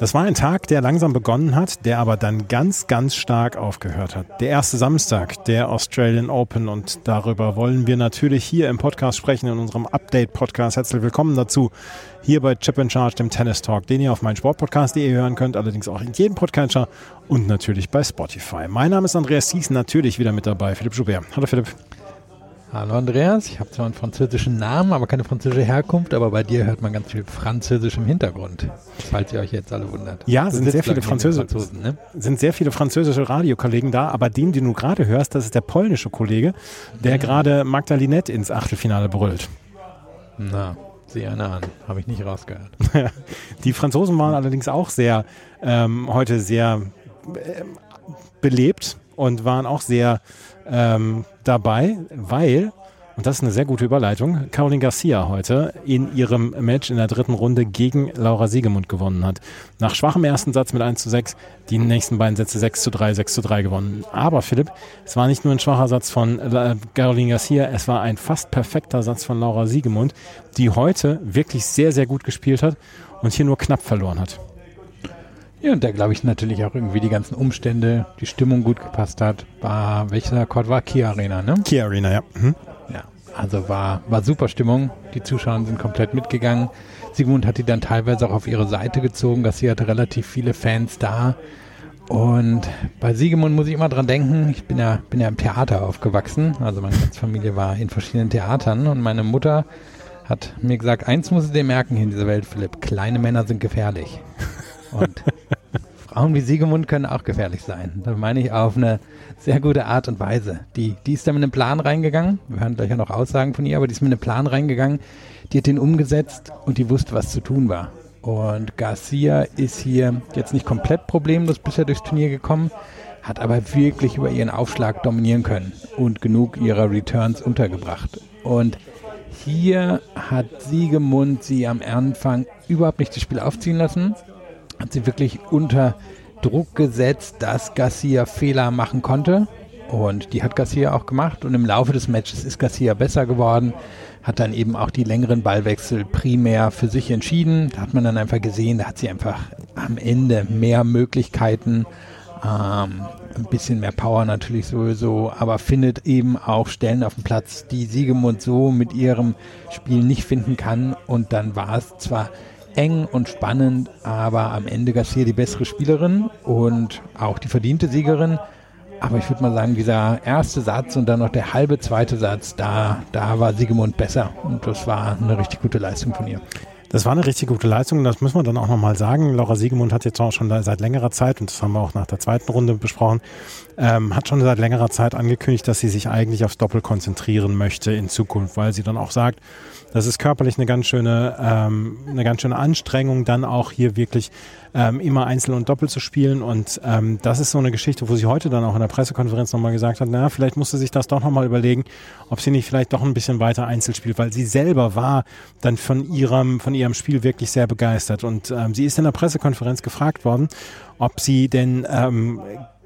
Das war ein Tag, der langsam begonnen hat, der aber dann ganz, ganz stark aufgehört hat. Der erste Samstag der Australian Open und darüber wollen wir natürlich hier im Podcast sprechen, in unserem Update-Podcast. Herzlich willkommen dazu hier bei Chip and Charge, dem Tennis Talk, den ihr auf meinsportpodcast.de hören könnt, allerdings auch in jedem Podcatcher und natürlich bei Spotify. Mein Name ist Andreas Thies, natürlich wieder mit dabei, Philipp Joubert. Hallo Philipp. Hallo Andreas, ich habe zwar einen französischen Namen, aber keine französische Herkunft, aber bei dir hört man ganz viel Französisch im Hintergrund, falls ihr euch jetzt alle wundert. Ja, du sind sehr viele Französische, ne? sind sehr viele französische Radiokollegen da, aber den, den du gerade hörst, das ist der polnische Kollege, der mhm. gerade Magdalinette ins Achtelfinale brüllt. Na, sieh einer an, habe ich nicht rausgehört. Die Franzosen waren allerdings auch sehr, ähm, heute sehr äh, belebt und waren auch sehr ähm, dabei, weil, und das ist eine sehr gute Überleitung, Caroline Garcia heute in ihrem Match in der dritten Runde gegen Laura Siegemund gewonnen hat. Nach schwachem ersten Satz mit 1 zu 6, die nächsten beiden Sätze 6 zu 3, 6 zu 3 gewonnen. Aber Philipp, es war nicht nur ein schwacher Satz von Caroline Garcia, es war ein fast perfekter Satz von Laura Siegemund, die heute wirklich sehr, sehr gut gespielt hat und hier nur knapp verloren hat. Ja, und da glaube ich natürlich auch irgendwie die ganzen Umstände, die Stimmung gut gepasst hat. War, welcher Akkord war? Kia Arena, ne? Kia Arena, ja. Mhm. Ja, also war, war super Stimmung. Die Zuschauer sind komplett mitgegangen. Sigmund hat die dann teilweise auch auf ihre Seite gezogen, dass sie hatte relativ viele Fans da. Und bei Siegemund muss ich immer dran denken, ich bin ja, bin ja im Theater aufgewachsen. Also meine ganze Familie war in verschiedenen Theatern und meine Mutter hat mir gesagt, eins muss du dir merken in dieser Welt, Philipp, kleine Männer sind gefährlich. Und Frauen wie Siegemund können auch gefährlich sein. Da meine ich auf eine sehr gute Art und Weise. Die, die ist da mit einem Plan reingegangen. Wir hören gleich ja noch Aussagen von ihr, aber die ist mit einem Plan reingegangen. Die hat den umgesetzt und die wusste, was zu tun war. Und Garcia ist hier jetzt nicht komplett problemlos bisher durchs Turnier gekommen, hat aber wirklich über ihren Aufschlag dominieren können und genug ihrer Returns untergebracht. Und hier hat Siegemund sie am Anfang überhaupt nicht das Spiel aufziehen lassen hat sie wirklich unter Druck gesetzt, dass Garcia Fehler machen konnte. Und die hat Garcia auch gemacht. Und im Laufe des Matches ist Garcia besser geworden, hat dann eben auch die längeren Ballwechsel primär für sich entschieden. Da hat man dann einfach gesehen, da hat sie einfach am Ende mehr Möglichkeiten, ähm, ein bisschen mehr Power natürlich sowieso, aber findet eben auch Stellen auf dem Platz, die Siegemund so mit ihrem Spiel nicht finden kann. Und dann war es zwar eng und spannend, aber am Ende Garcia die bessere Spielerin und auch die verdiente Siegerin. Aber ich würde mal sagen, dieser erste Satz und dann noch der halbe zweite Satz, da, da war Siegemund besser. Und das war eine richtig gute Leistung von ihr. Das war eine richtig gute Leistung, das muss man dann auch nochmal sagen. Laura Siegemund hat jetzt auch schon seit längerer Zeit, und das haben wir auch nach der zweiten Runde besprochen, ähm, hat schon seit längerer Zeit angekündigt, dass sie sich eigentlich aufs Doppel konzentrieren möchte in Zukunft, weil sie dann auch sagt, das ist körperlich eine ganz schöne, ähm, eine ganz schöne Anstrengung, dann auch hier wirklich ähm, immer Einzel und Doppel zu spielen. Und ähm, das ist so eine Geschichte, wo sie heute dann auch in der Pressekonferenz nochmal gesagt hat, na, vielleicht musste sich das doch nochmal überlegen, ob sie nicht vielleicht doch ein bisschen weiter Einzel spielt, weil sie selber war dann von ihrem, von ihrem Spiel wirklich sehr begeistert. Und ähm, sie ist in der Pressekonferenz gefragt worden, ob sie denn ähm,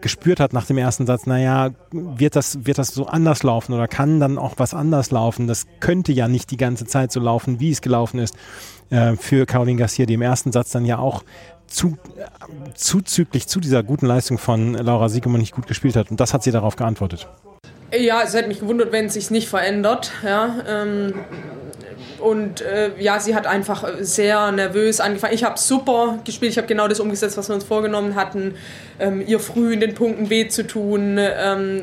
gespürt hat nach dem ersten Satz, naja, wird das, wird das so anders laufen oder kann dann auch was anders laufen? Das könnte ja nicht die ganze Zeit so laufen, wie es gelaufen ist äh, für Caroline Garcia, die im ersten Satz dann ja auch zu, äh, zuzüglich zu dieser guten Leistung von Laura Siegemann nicht gut gespielt hat. Und das hat sie darauf geantwortet. Ja, es hätte mich gewundert, wenn es sich nicht verändert. Ja, ähm, und äh, ja, sie hat einfach sehr nervös angefangen. Ich habe super gespielt, ich habe genau das umgesetzt, was wir uns vorgenommen hatten, ähm, ihr früh in den Punkten weh zu tun. Ähm,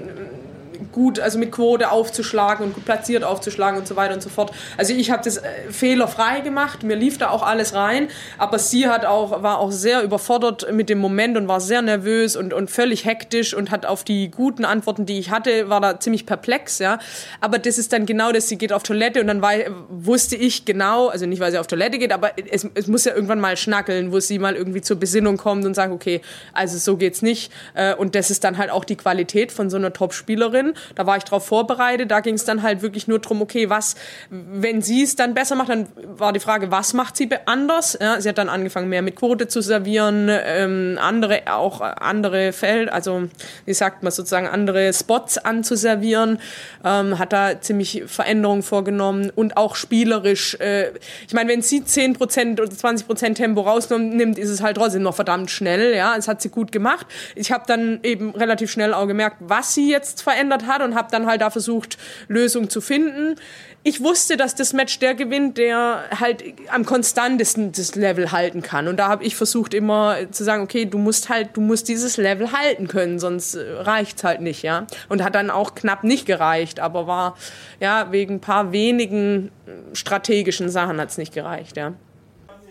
gut, also mit Quote aufzuschlagen und gut platziert aufzuschlagen und so weiter und so fort. Also ich habe das äh, fehlerfrei gemacht, mir lief da auch alles rein, aber sie hat auch, war auch sehr überfordert mit dem Moment und war sehr nervös und, und völlig hektisch und hat auf die guten Antworten, die ich hatte, war da ziemlich perplex, ja. Aber das ist dann genau das, sie geht auf Toilette und dann war, wusste ich genau, also nicht, weil sie auf Toilette geht, aber es, es muss ja irgendwann mal schnackeln, wo sie mal irgendwie zur Besinnung kommt und sagt, okay, also so geht's nicht. Äh, und das ist dann halt auch die Qualität von so einer Top-Spielerin Da war ich drauf vorbereitet. Da ging es dann halt wirklich nur drum, okay, was, wenn sie es dann besser macht, dann war die Frage, was macht sie anders? Ja, sie hat dann angefangen, mehr mit Quote zu servieren, ähm, andere, auch andere Feld, also wie sagt man sozusagen, andere Spots anzuservieren, ähm, hat da ziemlich Veränderungen vorgenommen und auch spielerisch. Äh, ich meine, wenn sie 10% oder 20% Tempo rausnimmt, ist es halt trotzdem noch verdammt schnell. Ja, es hat sie gut gemacht. Ich habe dann eben relativ schnell auch gemerkt, was sie jetzt verändert hat und habe dann halt da versucht, Lösungen zu finden ich wusste, dass das Match der gewinnt, der halt am konstantesten das Level halten kann. Und da habe ich versucht immer zu sagen, okay, du musst halt, du musst dieses Level halten können, sonst äh, reicht's halt nicht, ja. Und hat dann auch knapp nicht gereicht, aber war ja wegen ein paar wenigen äh, strategischen Sachen hat's nicht gereicht, ja.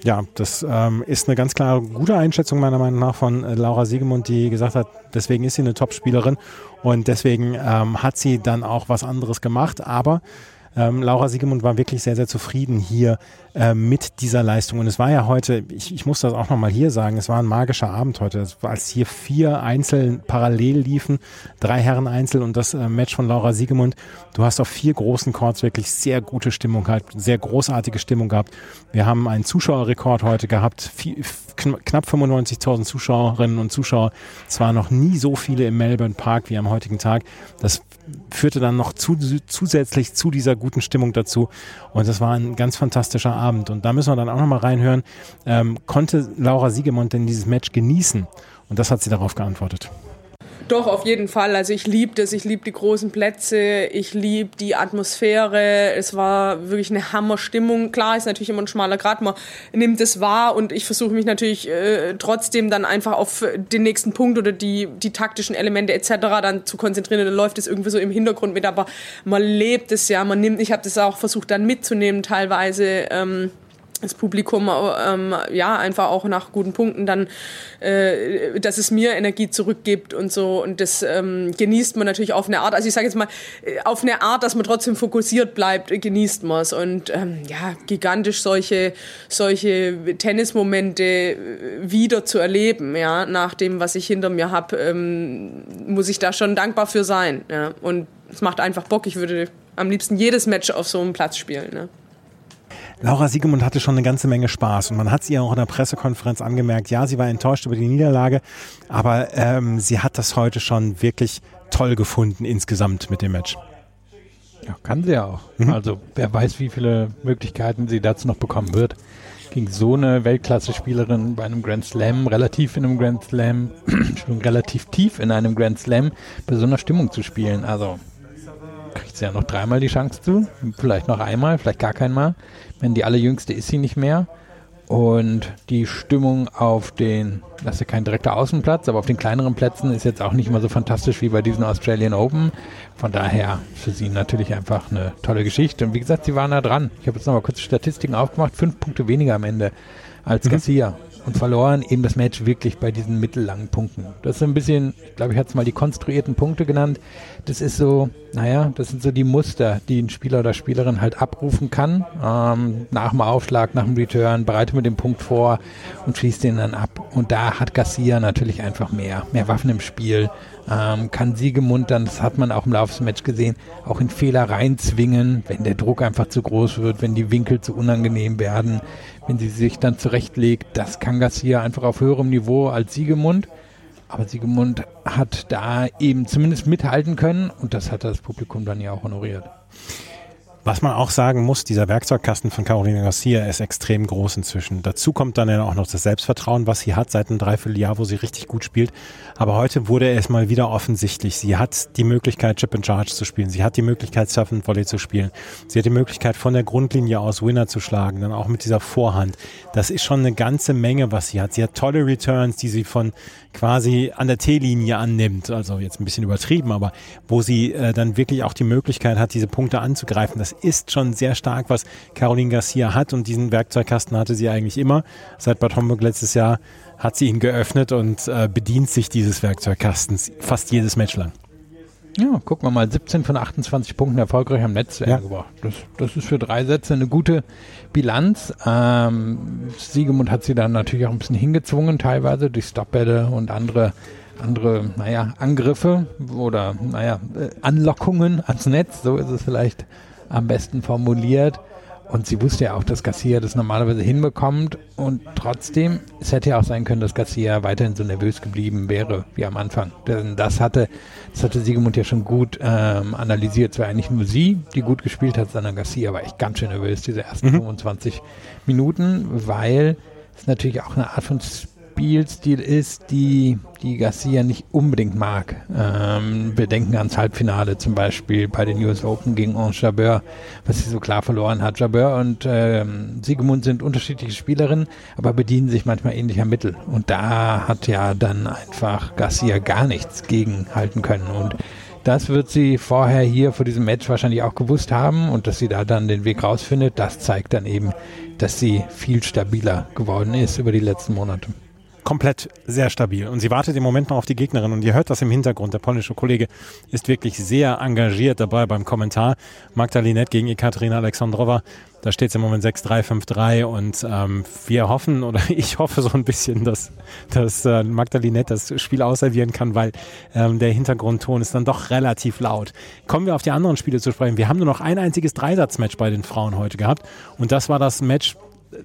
Ja, das ähm, ist eine ganz klare gute Einschätzung meiner Meinung nach von äh, Laura Siegemund, die gesagt hat, deswegen ist sie eine Top-Spielerin und deswegen ähm, hat sie dann auch was anderes gemacht. Aber ähm, Laura Siegemund war wirklich sehr, sehr zufrieden hier äh, mit dieser Leistung. Und es war ja heute, ich, ich muss das auch nochmal hier sagen, es war ein magischer Abend heute, als hier vier Einzel parallel liefen, drei Herren Einzel und das äh, Match von Laura Siegemund. Du hast auf vier großen Chords wirklich sehr gute Stimmung gehabt, sehr großartige Stimmung gehabt. Wir haben einen Zuschauerrekord heute gehabt, viel, knapp 95.000 Zuschauerinnen und Zuschauer. Es waren noch nie so viele im Melbourne Park wie am heutigen Tag. Das führte dann noch zu, zusätzlich zu dieser guten Stimmung dazu. Und das war ein ganz fantastischer Abend. Und da müssen wir dann auch nochmal reinhören. Ähm, konnte Laura Siegemund denn dieses Match genießen? Und das hat sie darauf geantwortet. Doch, auf jeden Fall. Also ich liebe das, ich liebe die großen Plätze, ich liebe die Atmosphäre. Es war wirklich eine Hammerstimmung. Klar, ist natürlich immer ein schmaler Grad, man nimmt es wahr und ich versuche mich natürlich äh, trotzdem dann einfach auf den nächsten Punkt oder die, die taktischen Elemente etc. dann zu konzentrieren. Dann läuft es irgendwie so im Hintergrund mit, aber man lebt es ja, man nimmt, ich habe das auch versucht dann mitzunehmen teilweise. Ähm, das Publikum ähm, ja einfach auch nach guten Punkten dann, äh, dass es mir Energie zurückgibt und so und das ähm, genießt man natürlich auf eine Art. Also ich sage jetzt mal äh, auf eine Art, dass man trotzdem fokussiert bleibt, genießt man es und ähm, ja gigantisch solche solche Tennismomente äh, wieder zu erleben, ja nach dem, was ich hinter mir habe, ähm, muss ich da schon dankbar für sein. Ja und es macht einfach Bock. Ich würde am liebsten jedes Match auf so einem Platz spielen. Ne? Laura Siegemund hatte schon eine ganze Menge Spaß und man hat sie ja auch in der Pressekonferenz angemerkt, ja, sie war enttäuscht über die Niederlage, aber ähm, sie hat das heute schon wirklich toll gefunden insgesamt mit dem Match. Ja, kann sie ja auch. Mhm. Also wer weiß, wie viele Möglichkeiten sie dazu noch bekommen wird. Gegen so eine Weltklasse-Spielerin bei einem Grand Slam, relativ in einem Grand Slam, schon relativ tief in einem Grand Slam, bei so einer Stimmung zu spielen. Also kriegt sie ja noch dreimal die Chance zu, vielleicht noch einmal, vielleicht gar keinmal. Wenn die allerjüngste ist sie nicht mehr. Und die Stimmung auf den, das ist ja kein direkter Außenplatz, aber auf den kleineren Plätzen ist jetzt auch nicht immer so fantastisch wie bei diesen Australian Open. Von daher für sie natürlich einfach eine tolle Geschichte. Und wie gesagt, sie waren da dran. Ich habe jetzt nochmal kurz Statistiken aufgemacht. Fünf Punkte weniger am Ende als mhm. Garcia und verloren eben das Match wirklich bei diesen mittellangen Punkten. Das ist ein bisschen, ich glaube, ich hatte es mal die konstruierten Punkte genannt. Das ist so, naja, das sind so die Muster, die ein Spieler oder Spielerin halt abrufen kann. Ähm, nach dem Aufschlag, nach dem Return, bereitet mit dem Punkt vor und schließt den dann ab. Und da hat Garcia natürlich einfach mehr, mehr Waffen im Spiel, ähm, kann Siegemund dann, das hat man auch im Laufe des Matches gesehen, auch in Fehler reinzwingen, wenn der Druck einfach zu groß wird, wenn die Winkel zu unangenehm werden, wenn sie sich dann zurechtlegt. Das kann Garcia einfach auf höherem Niveau als Siegemund. Aber Siegemund hat da eben zumindest mithalten können und das hat das Publikum dann ja auch honoriert. Was man auch sagen muss, dieser Werkzeugkasten von Carolina Garcia ist extrem groß inzwischen. Dazu kommt dann ja auch noch das Selbstvertrauen, was sie hat seit einem Dreivierteljahr, wo sie richtig gut spielt. Aber heute wurde es mal wieder offensichtlich. Sie hat die Möglichkeit, Chip and Charge zu spielen. Sie hat die Möglichkeit, Surf and Volley zu spielen. Sie hat die Möglichkeit, von der Grundlinie aus Winner zu schlagen, dann auch mit dieser Vorhand. Das ist schon eine ganze Menge, was sie hat. Sie hat tolle Returns, die sie von quasi an der T-Linie annimmt. Also jetzt ein bisschen übertrieben, aber wo sie äh, dann wirklich auch die Möglichkeit hat, diese Punkte anzugreifen. Das ist schon sehr stark, was Caroline Garcia hat und diesen Werkzeugkasten hatte sie eigentlich immer. Seit Bad Homburg letztes Jahr hat sie ihn geöffnet und äh, bedient sich dieses Werkzeugkastens fast jedes Match lang. Ja, gucken wir mal, 17 von 28 Punkten erfolgreich am Netz ja. gebracht. Das, das ist für drei Sätze eine gute Bilanz. Ähm, Siegemund hat sie dann natürlich auch ein bisschen hingezwungen, teilweise durch Stopbälle und andere andere, naja, Angriffe oder, naja, äh, Anlockungen ans Netz, so ist es vielleicht am besten formuliert. Und sie wusste ja auch, dass Garcia das normalerweise hinbekommt. Und trotzdem, es hätte ja auch sein können, dass Garcia weiterhin so nervös geblieben wäre wie am Anfang. Denn das hatte, das hatte Siegemund ja schon gut ähm, analysiert. Es war eigentlich nur sie, die gut gespielt hat, sondern Garcia war echt ganz schön nervös, diese ersten mhm. 25 Minuten, weil es natürlich auch eine Art von Spielstil ist, die, die Garcia nicht unbedingt mag. Ähm, wir denken ans Halbfinale zum Beispiel bei den US Open gegen Ange Jabeur, was sie so klar verloren hat. Jabeur und ähm, Siegemund sind unterschiedliche Spielerinnen, aber bedienen sich manchmal ähnlicher Mittel. Und da hat ja dann einfach Garcia gar nichts gegenhalten können. Und das wird sie vorher hier vor diesem Match wahrscheinlich auch gewusst haben und dass sie da dann den Weg rausfindet, das zeigt dann eben, dass sie viel stabiler geworden ist über die letzten Monate komplett sehr stabil. Und sie wartet im Moment noch auf die Gegnerin. Und ihr hört das im Hintergrund. Der polnische Kollege ist wirklich sehr engagiert dabei beim Kommentar. Magdalinet gegen Ekaterina Alexandrova. Da steht es im Moment 6-3, 5-3 und ähm, wir hoffen oder ich hoffe so ein bisschen, dass, dass äh, Magdalinet das Spiel ausservieren kann, weil ähm, der Hintergrundton ist dann doch relativ laut. Kommen wir auf die anderen Spiele zu sprechen. Wir haben nur noch ein einziges Dreisatzmatch bei den Frauen heute gehabt und das war das Match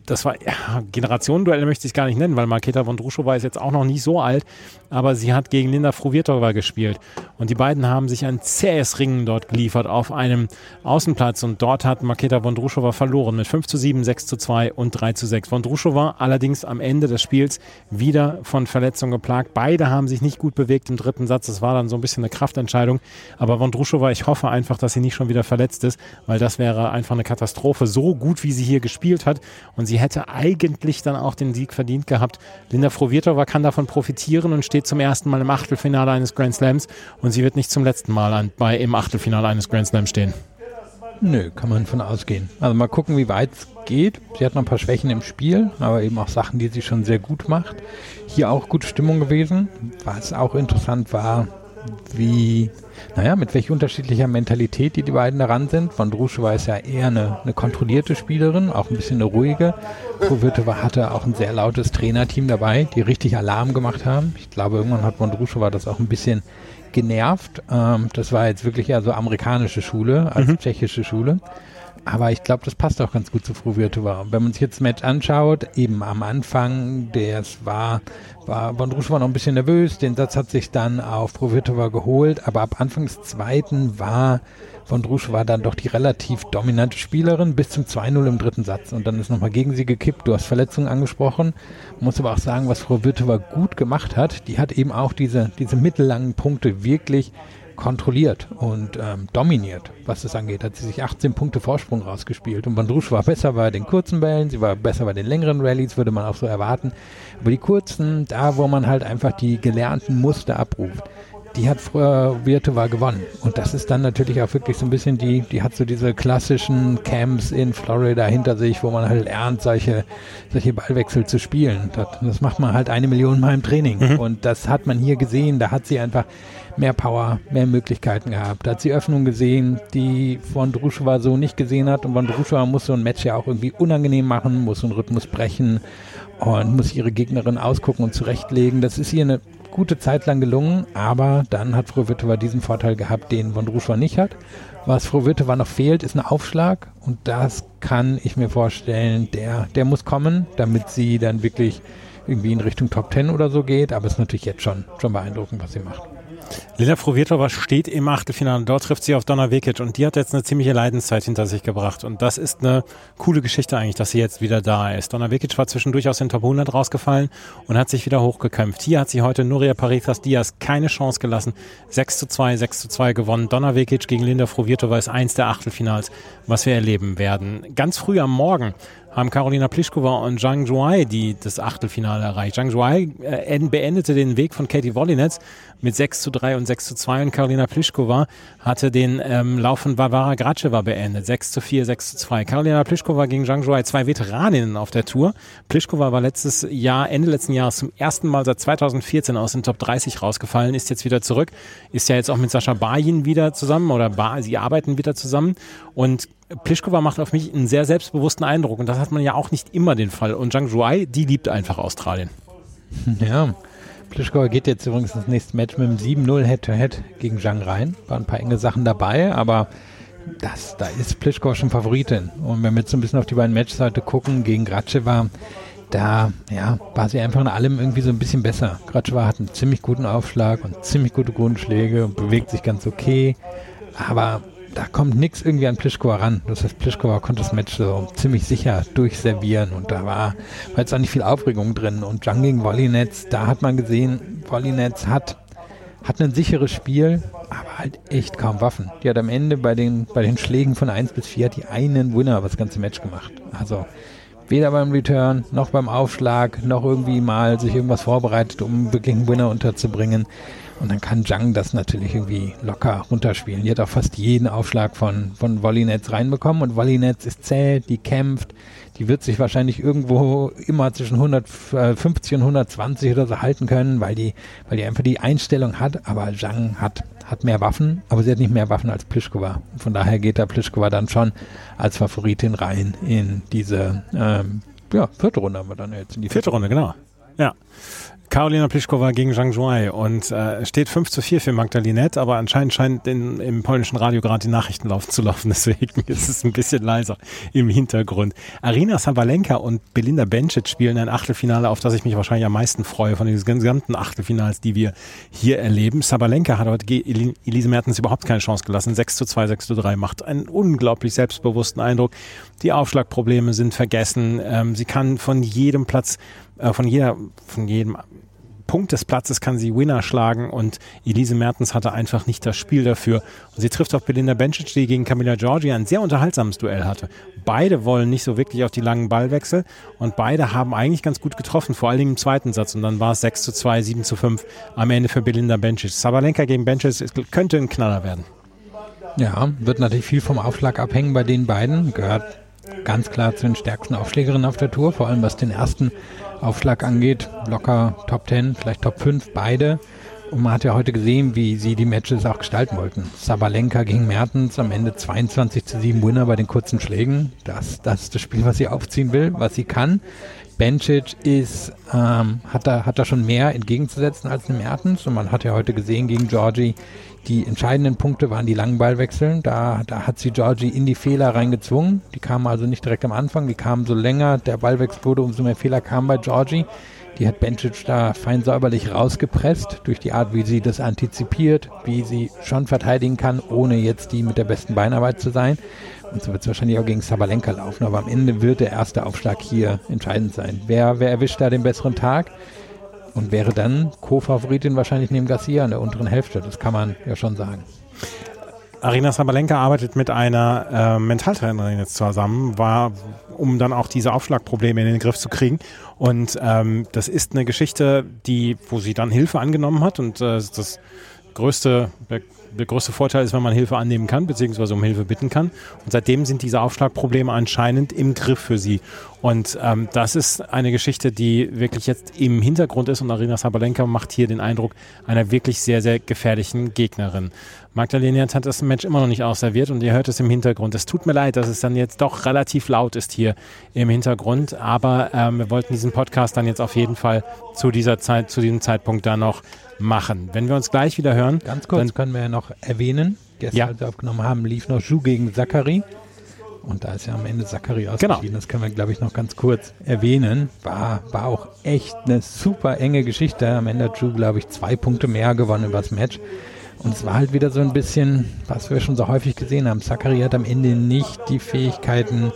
das war ja, Generationenduell möchte ich gar nicht nennen, weil Marketa Vondrushova ist jetzt auch noch nicht so alt, aber sie hat gegen Linda Fruvirtova gespielt und die beiden haben sich ein zähes Ringen dort geliefert auf einem Außenplatz und dort hat Marketa Vondrushova verloren mit 5 zu 7, 6 zu 2 und 3 zu 6. Vondrushova allerdings am Ende des Spiels wieder von Verletzungen geplagt. Beide haben sich nicht gut bewegt im dritten Satz. Das war dann so ein bisschen eine Kraftentscheidung, aber Vondrushova, ich hoffe einfach, dass sie nicht schon wieder verletzt ist, weil das wäre einfach eine Katastrophe, so gut wie sie hier gespielt hat und sie hätte eigentlich dann auch den Sieg verdient gehabt. Linda Frovirtova kann davon profitieren und steht zum ersten Mal im Achtelfinale eines Grand Slams und sie wird nicht zum letzten Mal an, bei, im Achtelfinale eines Grand Slams stehen. Nö, kann man von ausgehen. Also mal gucken, wie weit es geht. Sie hat noch ein paar Schwächen im Spiel, aber eben auch Sachen, die sie schon sehr gut macht. Hier auch gute Stimmung gewesen. Was auch interessant war, wie, naja, mit welch unterschiedlicher Mentalität die, die beiden daran sind. Von Druschewa ist ja eher eine, eine kontrollierte Spielerin, auch ein bisschen eine ruhige. Kowirtova hatte auch ein sehr lautes Trainerteam dabei, die richtig Alarm gemacht haben. Ich glaube, irgendwann hat Vondruschewa das auch ein bisschen genervt. Ähm, das war jetzt wirklich eher so amerikanische Schule als mhm. tschechische Schule. Aber ich glaube, das passt auch ganz gut zu Fruvirtuva. Wenn man sich jetzt das Match anschaut, eben am Anfang, das war, war Bondrusch war noch ein bisschen nervös, den Satz hat sich dann auf Fruvirtuva geholt, aber ab Anfang des zweiten war Vondrusch war dann doch die relativ dominante Spielerin bis zum 2-0 im dritten Satz und dann ist nochmal gegen sie gekippt. Du hast Verletzungen angesprochen. Muss aber auch sagen, was Frau Virtuva gut gemacht hat, die hat eben auch diese, diese mittellangen Punkte wirklich kontrolliert und ähm, dominiert, was das angeht. Hat sie sich 18 Punkte Vorsprung rausgespielt. Und Bandrusch war besser bei den kurzen Bällen, sie war besser bei den längeren Rallyes, würde man auch so erwarten. Aber die kurzen, da wo man halt einfach die gelernten Muster abruft, die hat früher Virtua gewonnen. Und das ist dann natürlich auch wirklich so ein bisschen die, die hat so diese klassischen Camps in Florida hinter sich, wo man halt lernt, solche, solche Ballwechsel zu spielen. Das, das macht man halt eine Million Mal im Training. Mhm. Und das hat man hier gesehen. Da hat sie einfach mehr Power, mehr Möglichkeiten gehabt. Da hat sie Öffnungen gesehen, die von Druschova so nicht gesehen hat. Und von Druschova muss so ein Match ja auch irgendwie unangenehm machen, muss so einen Rhythmus brechen und muss ihre Gegnerin ausgucken und zurechtlegen. Das ist ihr eine gute Zeit lang gelungen, aber dann hat Frau Wittova diesen Vorteil gehabt, den von Druschova nicht hat. Was Frau Wittova noch fehlt, ist ein Aufschlag und das kann ich mir vorstellen, der, der muss kommen, damit sie dann wirklich irgendwie in Richtung Top 10 oder so geht, aber es ist natürlich jetzt schon, schon beeindruckend, was sie macht. Lila Frovirtova steht im Achtelfinale. Dort trifft sie auf Donna Vekic und die hat jetzt eine ziemliche Leidenszeit hinter sich gebracht. Und das ist eine coole Geschichte eigentlich, dass sie jetzt wieder da ist. Donna Vekic war zwischendurch aus den Top 100 rausgefallen und hat sich wieder hochgekämpft. Hier hat sie heute Nuria Paritas Diaz keine Chance gelassen. 6 zu 2, 6 zu 2 gewonnen. Donna Vekic gegen Linda Frovirtova ist eins der Achtelfinals, was wir erleben werden. Ganz früh am Morgen haben Carolina Pliskova und Zhang Zhuai die das Achtelfinale erreicht. Zhang Zhuai äh, beendete den Weg von Katie Wollinetz mit 6 zu 3 und 6 zu 2 und Carolina Pliskova hatte den ähm, Lauf von Barbara Graceva beendet. 6 zu 4, 6 zu 2. Carolina Pliskova gegen Zhang Zhuai, zwei Veteraninnen auf der Tour. Pliskova war letztes Jahr, Ende letzten Jahres zum ersten Mal seit 2014 aus den Top 30 rausgefallen, ist jetzt wieder zurück, ist ja jetzt auch mit Sascha Bayin wieder zusammen oder ba sie arbeiten wieder zusammen und Pliskova macht auf mich einen sehr selbstbewussten Eindruck und das hat man ja auch nicht immer den Fall. Und Zhang Zhuai, die liebt einfach Australien. Ja, Plischkova geht jetzt übrigens ins nächste Match mit einem 7-0 Head-to-Head gegen Zhang rein. Waren ein paar enge Sachen dabei, aber das, da ist Plischkova schon Favoritin. Und wenn wir jetzt so ein bisschen auf die beiden Matchseite gucken, gegen Gratschewa, da ja, war sie einfach in allem irgendwie so ein bisschen besser. Gratschewa hat einen ziemlich guten Aufschlag und ziemlich gute Grundschläge und bewegt sich ganz okay. Aber da kommt nichts irgendwie an Plischkova ran. Das heißt, Plischkova konnte das Match so ziemlich sicher durchservieren und da war, war jetzt auch nicht viel Aufregung drin. Und Zhang gegen Wollinetz, da hat man gesehen, Wollinetz hat, hat ein sicheres Spiel, aber halt echt kaum Waffen. Die hat am Ende bei den, bei den Schlägen von 1 bis 4 die einen Winner das ganze Match gemacht. Also weder beim Return noch beim Aufschlag noch irgendwie mal sich irgendwas vorbereitet, um wirklich einen Winner unterzubringen. Und dann kann Zhang das natürlich irgendwie locker runterspielen. Die hat auch fast jeden Aufschlag von, von Wollinetz reinbekommen und Wollinetz ist zäh, die kämpft, die wird sich wahrscheinlich irgendwo immer zwischen 150 und 120 oder so halten können, weil die, weil die einfach die Einstellung hat. Aber Zhang hat, hat mehr Waffen, aber sie hat nicht mehr Waffen als Plischkova. Von daher geht da Plischkova dann schon als Favoritin rein in diese ähm, ja, vierte Runde haben wir dann jetzt. In die vierte Runde, genau. Ja. Karolina Pliszkova gegen Zhang Zhuai und äh, steht 5 zu 4 für Magdalinette, aber anscheinend scheint in, im polnischen Radio gerade die Nachrichten laufen zu laufen, deswegen ist es ein bisschen leiser im Hintergrund. Arina Sabalenka und Belinda Bencic spielen ein Achtelfinale, auf das ich mich wahrscheinlich am meisten freue von diesen gesamten Achtelfinals, die wir hier erleben. Sabalenka hat heute Elise Mertens überhaupt keine Chance gelassen. 6 zu 2, 6 zu 3 macht einen unglaublich selbstbewussten Eindruck. Die Aufschlagprobleme sind vergessen. Ähm, sie kann von jedem Platz äh, von jeder, von jedem Punkt des Platzes kann sie Winner schlagen und Elise Mertens hatte einfach nicht das Spiel dafür. Und sie trifft auf Belinda Bencic, die gegen Camilla Giorgi ein sehr unterhaltsames Duell hatte. Beide wollen nicht so wirklich auf die langen Ballwechsel und beide haben eigentlich ganz gut getroffen, vor allen Dingen im zweiten Satz. Und dann war es 6 zu 2, 7 zu 5 am Ende für Belinda Bencic. Sabalenka gegen Bencic könnte ein Knaller werden. Ja, wird natürlich viel vom Aufschlag abhängen bei den beiden. Gehört ganz klar zu den stärksten Aufschlägerinnen auf der Tour, vor allem was den ersten Aufschlag angeht. Locker Top 10, vielleicht Top 5, beide. Und man hat ja heute gesehen, wie sie die Matches auch gestalten wollten. Sabalenka gegen Mertens, am Ende 22 zu 7 Winner bei den kurzen Schlägen. Das, das ist das Spiel, was sie aufziehen will, was sie kann. Bencic ist, ähm, hat, da, hat da schon mehr entgegenzusetzen als Mertens. Und man hat ja heute gesehen gegen Georgie, die entscheidenden Punkte waren die langen Ballwechseln. Da, da hat sie Georgie in die Fehler reingezwungen. Die kamen also nicht direkt am Anfang, die kamen so länger. Der Ballwechsel wurde, umso mehr Fehler kamen bei Georgie. Die hat Bencic da fein säuberlich rausgepresst durch die Art, wie sie das antizipiert, wie sie schon verteidigen kann, ohne jetzt die mit der besten Beinarbeit zu sein. Und so wird es wahrscheinlich auch gegen Sabalenka laufen. Aber am Ende wird der erste Aufschlag hier entscheidend sein. Wer, wer erwischt da den besseren Tag? Und wäre dann Co-Favoritin wahrscheinlich neben Garcia in der unteren Hälfte. Das kann man ja schon sagen. Arina Sabalenka arbeitet mit einer äh, Mentaltrainerin jetzt zusammen, war, um dann auch diese Aufschlagprobleme in den Griff zu kriegen. Und ähm, das ist eine Geschichte, die, wo sie dann Hilfe angenommen hat und äh, das größte, der, der, größte Vorteil ist, wenn man Hilfe annehmen kann, beziehungsweise um Hilfe bitten kann. Und seitdem sind diese Aufschlagprobleme anscheinend im Griff für sie. Und ähm, das ist eine Geschichte, die wirklich jetzt im Hintergrund ist und Arina Sabalenka macht hier den Eindruck einer wirklich sehr, sehr gefährlichen Gegnerin. Magdalena hat das Match immer noch nicht ausserviert und ihr hört es im Hintergrund. Es tut mir leid, dass es dann jetzt doch relativ laut ist hier im Hintergrund, aber ähm, wir wollten diesen Podcast dann jetzt auf jeden Fall zu dieser Zeit, zu diesem Zeitpunkt da noch machen. Wenn wir uns gleich wieder hören. Ganz kurz können wir ja noch erwähnen, gestern, ja. als wir aufgenommen haben, lief noch Ju gegen Zachary. Und da ist ja am Ende Zachary ausgeschieden. Genau. Das können wir, glaube ich, noch ganz kurz erwähnen. War, war auch echt eine super enge Geschichte. Am Ende hat Ju, glaube ich, zwei Punkte mehr gewonnen über das Match. Und es war halt wieder so ein bisschen, was wir schon so häufig gesehen haben. Zachary hat am Ende nicht die Fähigkeiten,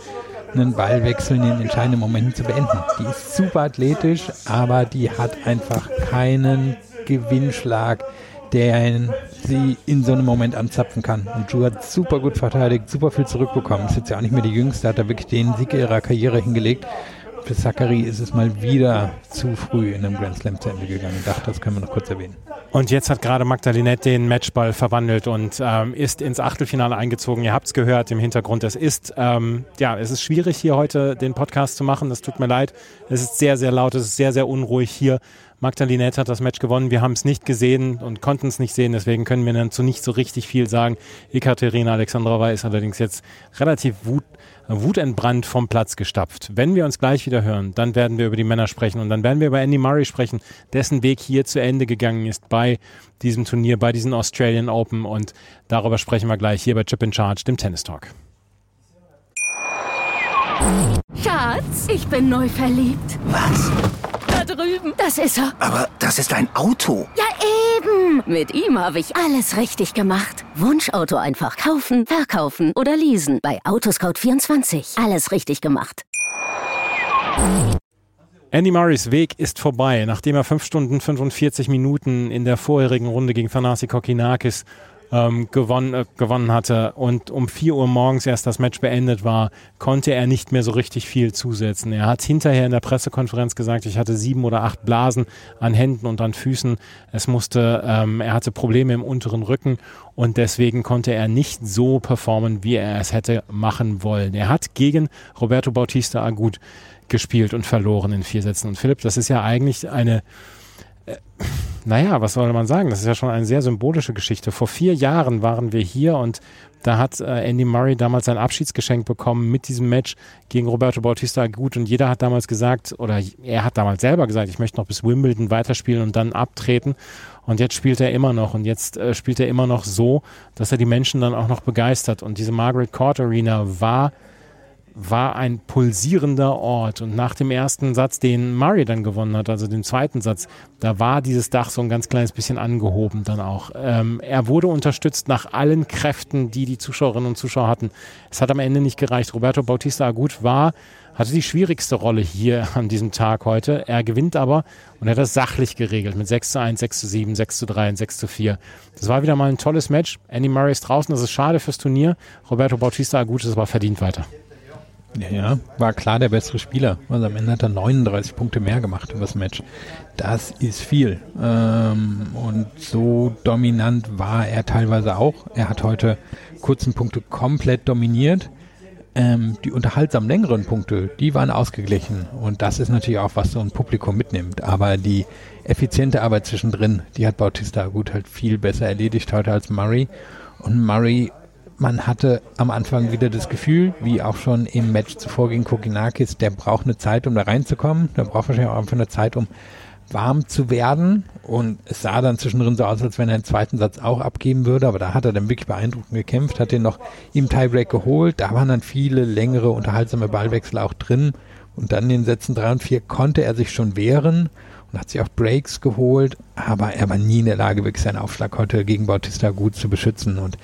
einen Ballwechsel in den entscheidenden Momenten zu beenden. Die ist super athletisch, aber die hat einfach keinen Gewinnschlag, der sie in so einem Moment anzapfen kann. Und Ju hat super gut verteidigt, super viel zurückbekommen. Ist jetzt ja auch nicht mehr die Jüngste, hat da wirklich den Sieg ihrer Karriere hingelegt. Für Zachary ist es mal wieder zu früh in einem Grand Slam zu Ende gegangen. Ich dachte, das können wir noch kurz erwähnen. Und jetzt hat gerade Magdalinette den Matchball verwandelt und ähm, ist ins Achtelfinale eingezogen. Ihr habt es gehört im Hintergrund. Es ist, ähm, ja, es ist schwierig hier heute den Podcast zu machen. Das tut mir leid. Es ist sehr, sehr laut. Es ist sehr, sehr unruhig hier Magdalinette hat das Match gewonnen. Wir haben es nicht gesehen und konnten es nicht sehen, deswegen können wir dazu nicht so richtig viel sagen. Ekaterina Alexandrova ist allerdings jetzt relativ wut, wutentbrannt vom Platz gestapft. Wenn wir uns gleich wieder hören, dann werden wir über die Männer sprechen und dann werden wir über Andy Murray sprechen, dessen Weg hier zu Ende gegangen ist bei diesem Turnier, bei diesen Australian Open und darüber sprechen wir gleich hier bei Chip in Charge, dem Tennis Talk. Schatz, ich bin neu verliebt. Was? Drüben. Das ist er. Aber das ist ein Auto. Ja, eben. Mit ihm habe ich alles richtig gemacht. Wunschauto einfach kaufen, verkaufen oder leasen. Bei Autoscout24. Alles richtig gemacht. Andy Murrays Weg ist vorbei, nachdem er 5 Stunden 45 Minuten in der vorherigen Runde gegen Thanasi Kokinakis ähm, gewonnen, äh, gewonnen hatte und um 4 Uhr morgens erst das Match beendet war, konnte er nicht mehr so richtig viel zusetzen. Er hat hinterher in der Pressekonferenz gesagt, ich hatte sieben oder acht Blasen an Händen und an Füßen. Es musste, ähm, er hatte Probleme im unteren Rücken und deswegen konnte er nicht so performen, wie er es hätte machen wollen. Er hat gegen Roberto Bautista Agut gespielt und verloren in vier Sätzen. Und Philipp, das ist ja eigentlich eine naja, was soll man sagen? Das ist ja schon eine sehr symbolische Geschichte. Vor vier Jahren waren wir hier und da hat äh, Andy Murray damals sein Abschiedsgeschenk bekommen mit diesem Match gegen Roberto Bautista gut und jeder hat damals gesagt, oder er hat damals selber gesagt, ich möchte noch bis Wimbledon weiterspielen und dann abtreten. Und jetzt spielt er immer noch und jetzt äh, spielt er immer noch so, dass er die Menschen dann auch noch begeistert. Und diese Margaret Court Arena war war ein pulsierender Ort. Und nach dem ersten Satz, den Murray dann gewonnen hat, also dem zweiten Satz, da war dieses Dach so ein ganz kleines bisschen angehoben dann auch. Ähm, er wurde unterstützt nach allen Kräften, die die Zuschauerinnen und Zuschauer hatten. Es hat am Ende nicht gereicht. Roberto Bautista Agut war hatte die schwierigste Rolle hier an diesem Tag heute. Er gewinnt aber und er hat das sachlich geregelt mit 6 zu 1, 6 zu 7, 6 zu 3 und 6 zu 4. Das war wieder mal ein tolles Match. Andy Murray ist draußen, das ist schade fürs Turnier. Roberto Bautista Agut ist aber verdient weiter. Ja, war klar der bessere Spieler. Also am Ende hat er 39 Punkte mehr gemacht über das Match. Das ist viel. Ähm, und so dominant war er teilweise auch. Er hat heute kurzen Punkte komplett dominiert. Ähm, die unterhaltsam längeren Punkte, die waren ausgeglichen. Und das ist natürlich auch, was so ein Publikum mitnimmt. Aber die effiziente Arbeit zwischendrin, die hat Bautista gut halt viel besser erledigt heute als Murray. Und Murray man hatte am Anfang wieder das Gefühl, wie auch schon im Match zuvor gegen Kokinakis, der braucht eine Zeit, um da reinzukommen. Der braucht wahrscheinlich auch einfach eine Zeit, um warm zu werden. Und es sah dann zwischendrin so aus, als wenn er den zweiten Satz auch abgeben würde. Aber da hat er dann wirklich beeindruckend gekämpft, hat den noch im Tiebreak geholt. Da waren dann viele längere, unterhaltsame Ballwechsel auch drin. Und dann in den Sätzen drei und vier konnte er sich schon wehren und hat sich auch Breaks geholt. Aber er war nie in der Lage, wirklich seinen Aufschlag heute gegen Bautista gut zu beschützen. Und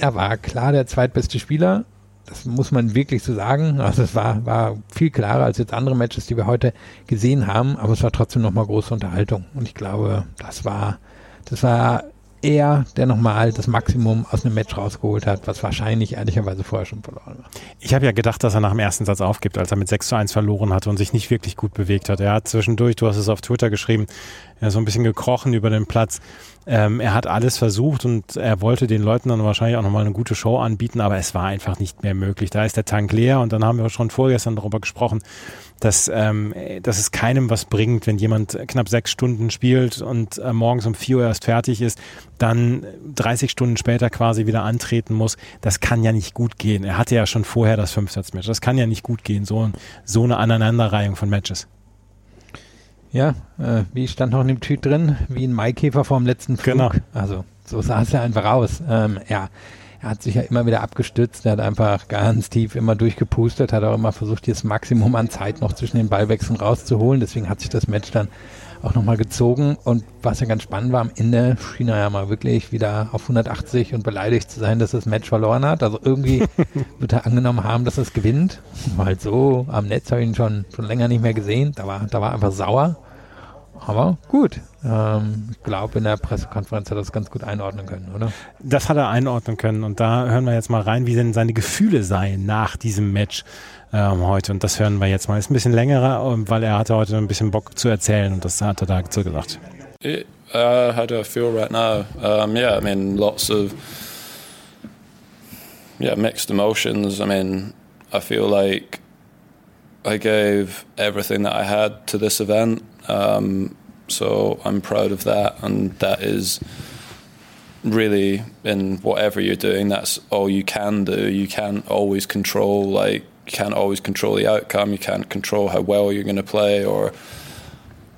er war klar der zweitbeste Spieler. Das muss man wirklich so sagen. Also es war, war viel klarer als jetzt andere Matches, die wir heute gesehen haben, aber es war trotzdem nochmal große Unterhaltung. Und ich glaube, das war, das war er, der nochmal das Maximum aus einem Match rausgeholt hat, was wahrscheinlich ehrlicherweise vorher schon verloren war. Ich habe ja gedacht, dass er nach dem ersten Satz aufgibt, als er mit 6 zu 1 verloren hatte und sich nicht wirklich gut bewegt hat. Er hat zwischendurch, du hast es auf Twitter geschrieben, er so ein bisschen gekrochen über den Platz. Ähm, er hat alles versucht und er wollte den Leuten dann wahrscheinlich auch nochmal eine gute Show anbieten, aber es war einfach nicht mehr möglich. Da ist der Tank leer und dann haben wir schon vorgestern darüber gesprochen, dass, ähm, dass es keinem was bringt, wenn jemand knapp sechs Stunden spielt und äh, morgens um vier Uhr erst fertig ist, dann 30 Stunden später quasi wieder antreten muss. Das kann ja nicht gut gehen. Er hatte ja schon vorher das Fünfsatzmatch. Das kann ja nicht gut gehen, so, so eine Aneinanderreihung von Matches. Ja, äh, wie stand noch in dem Tweet drin, wie ein Maikäfer vor dem letzten Flug. Genau. Also so sah es ja einfach aus. Ähm, ja, er hat sich ja immer wieder abgestützt, er hat einfach ganz tief immer durchgepustet, hat auch immer versucht, das Maximum an Zeit noch zwischen den Ballwechseln rauszuholen. Deswegen hat sich das Match dann auch nochmal gezogen. Und was ja ganz spannend war, am Ende schien er ja mal wirklich wieder auf 180 und beleidigt zu sein, dass er das Match verloren hat. Also irgendwie wird er angenommen haben, dass er es gewinnt. Weil so am Netz habe ich ihn schon, schon länger nicht mehr gesehen. Da war, da war einfach sauer. Aber gut, ähm, ich glaube, in der Pressekonferenz hat er das ganz gut einordnen können, oder? Das hat er einordnen können. Und da hören wir jetzt mal rein, wie denn seine Gefühle seien nach diesem Match ähm, heute. Und das hören wir jetzt mal. Ist ein bisschen längerer, ähm, weil er hatte heute ein bisschen Bock zu erzählen und das hat er dazu gesagt. It, uh, how do I feel right now? Um, yeah, I mean, lots of yeah mixed emotions. I mean, I feel like I gave everything that I had to this event. Um, So I'm proud of that, and that is really in whatever you're doing. That's all you can do. You can't always control like can't always control the outcome. You can't control how well you're going to play or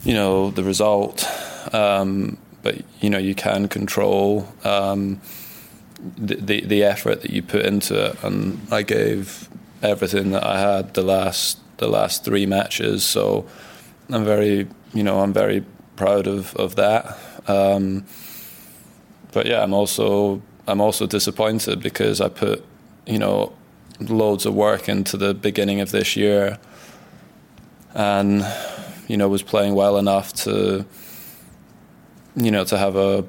you know the result. Um, but you know you can control um, the, the the effort that you put into it, and I gave everything that I had the last the last three matches. So I'm very you know I'm very proud of of that. Um, but yeah, I'm also I'm also disappointed because I put you know loads of work into the beginning of this year, and you know was playing well enough to you know to have a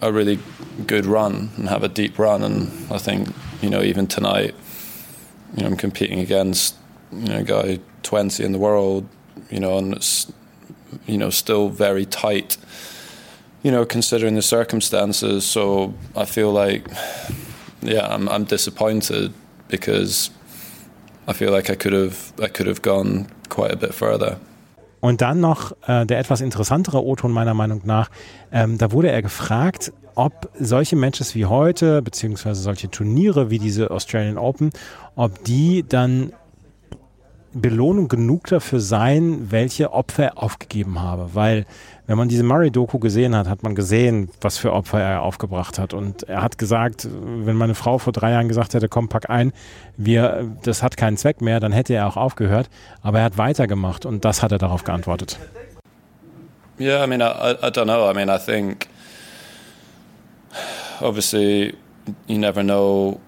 a really good run and have a deep run, and I think you know even tonight, you know I'm competing against you know a guy 20 in the world, you know, and it's you know still very tight you know, considering the circumstances. So I feel like, yeah, I'm, I'm disappointed because I feel like I could have, I could have gone quite a bit further. Und dann noch äh, der etwas interessantere O-Ton meiner Meinung nach. Ähm, da wurde er gefragt, ob solche Matches wie heute, beziehungsweise solche Turniere wie diese Australian Open, ob die dann Belohnung genug dafür sein, welche Opfer er aufgegeben habe. Weil wenn man diese Murray-Doku gesehen hat, hat man gesehen, was für Opfer er aufgebracht hat. Und er hat gesagt, wenn meine Frau vor drei Jahren gesagt hätte, komm, pack ein, wir, das hat keinen Zweck mehr, dann hätte er auch aufgehört. Aber er hat weitergemacht und das hat er darauf geantwortet. Yeah, I mean, I, I don't know. I mean, I think obviously you never know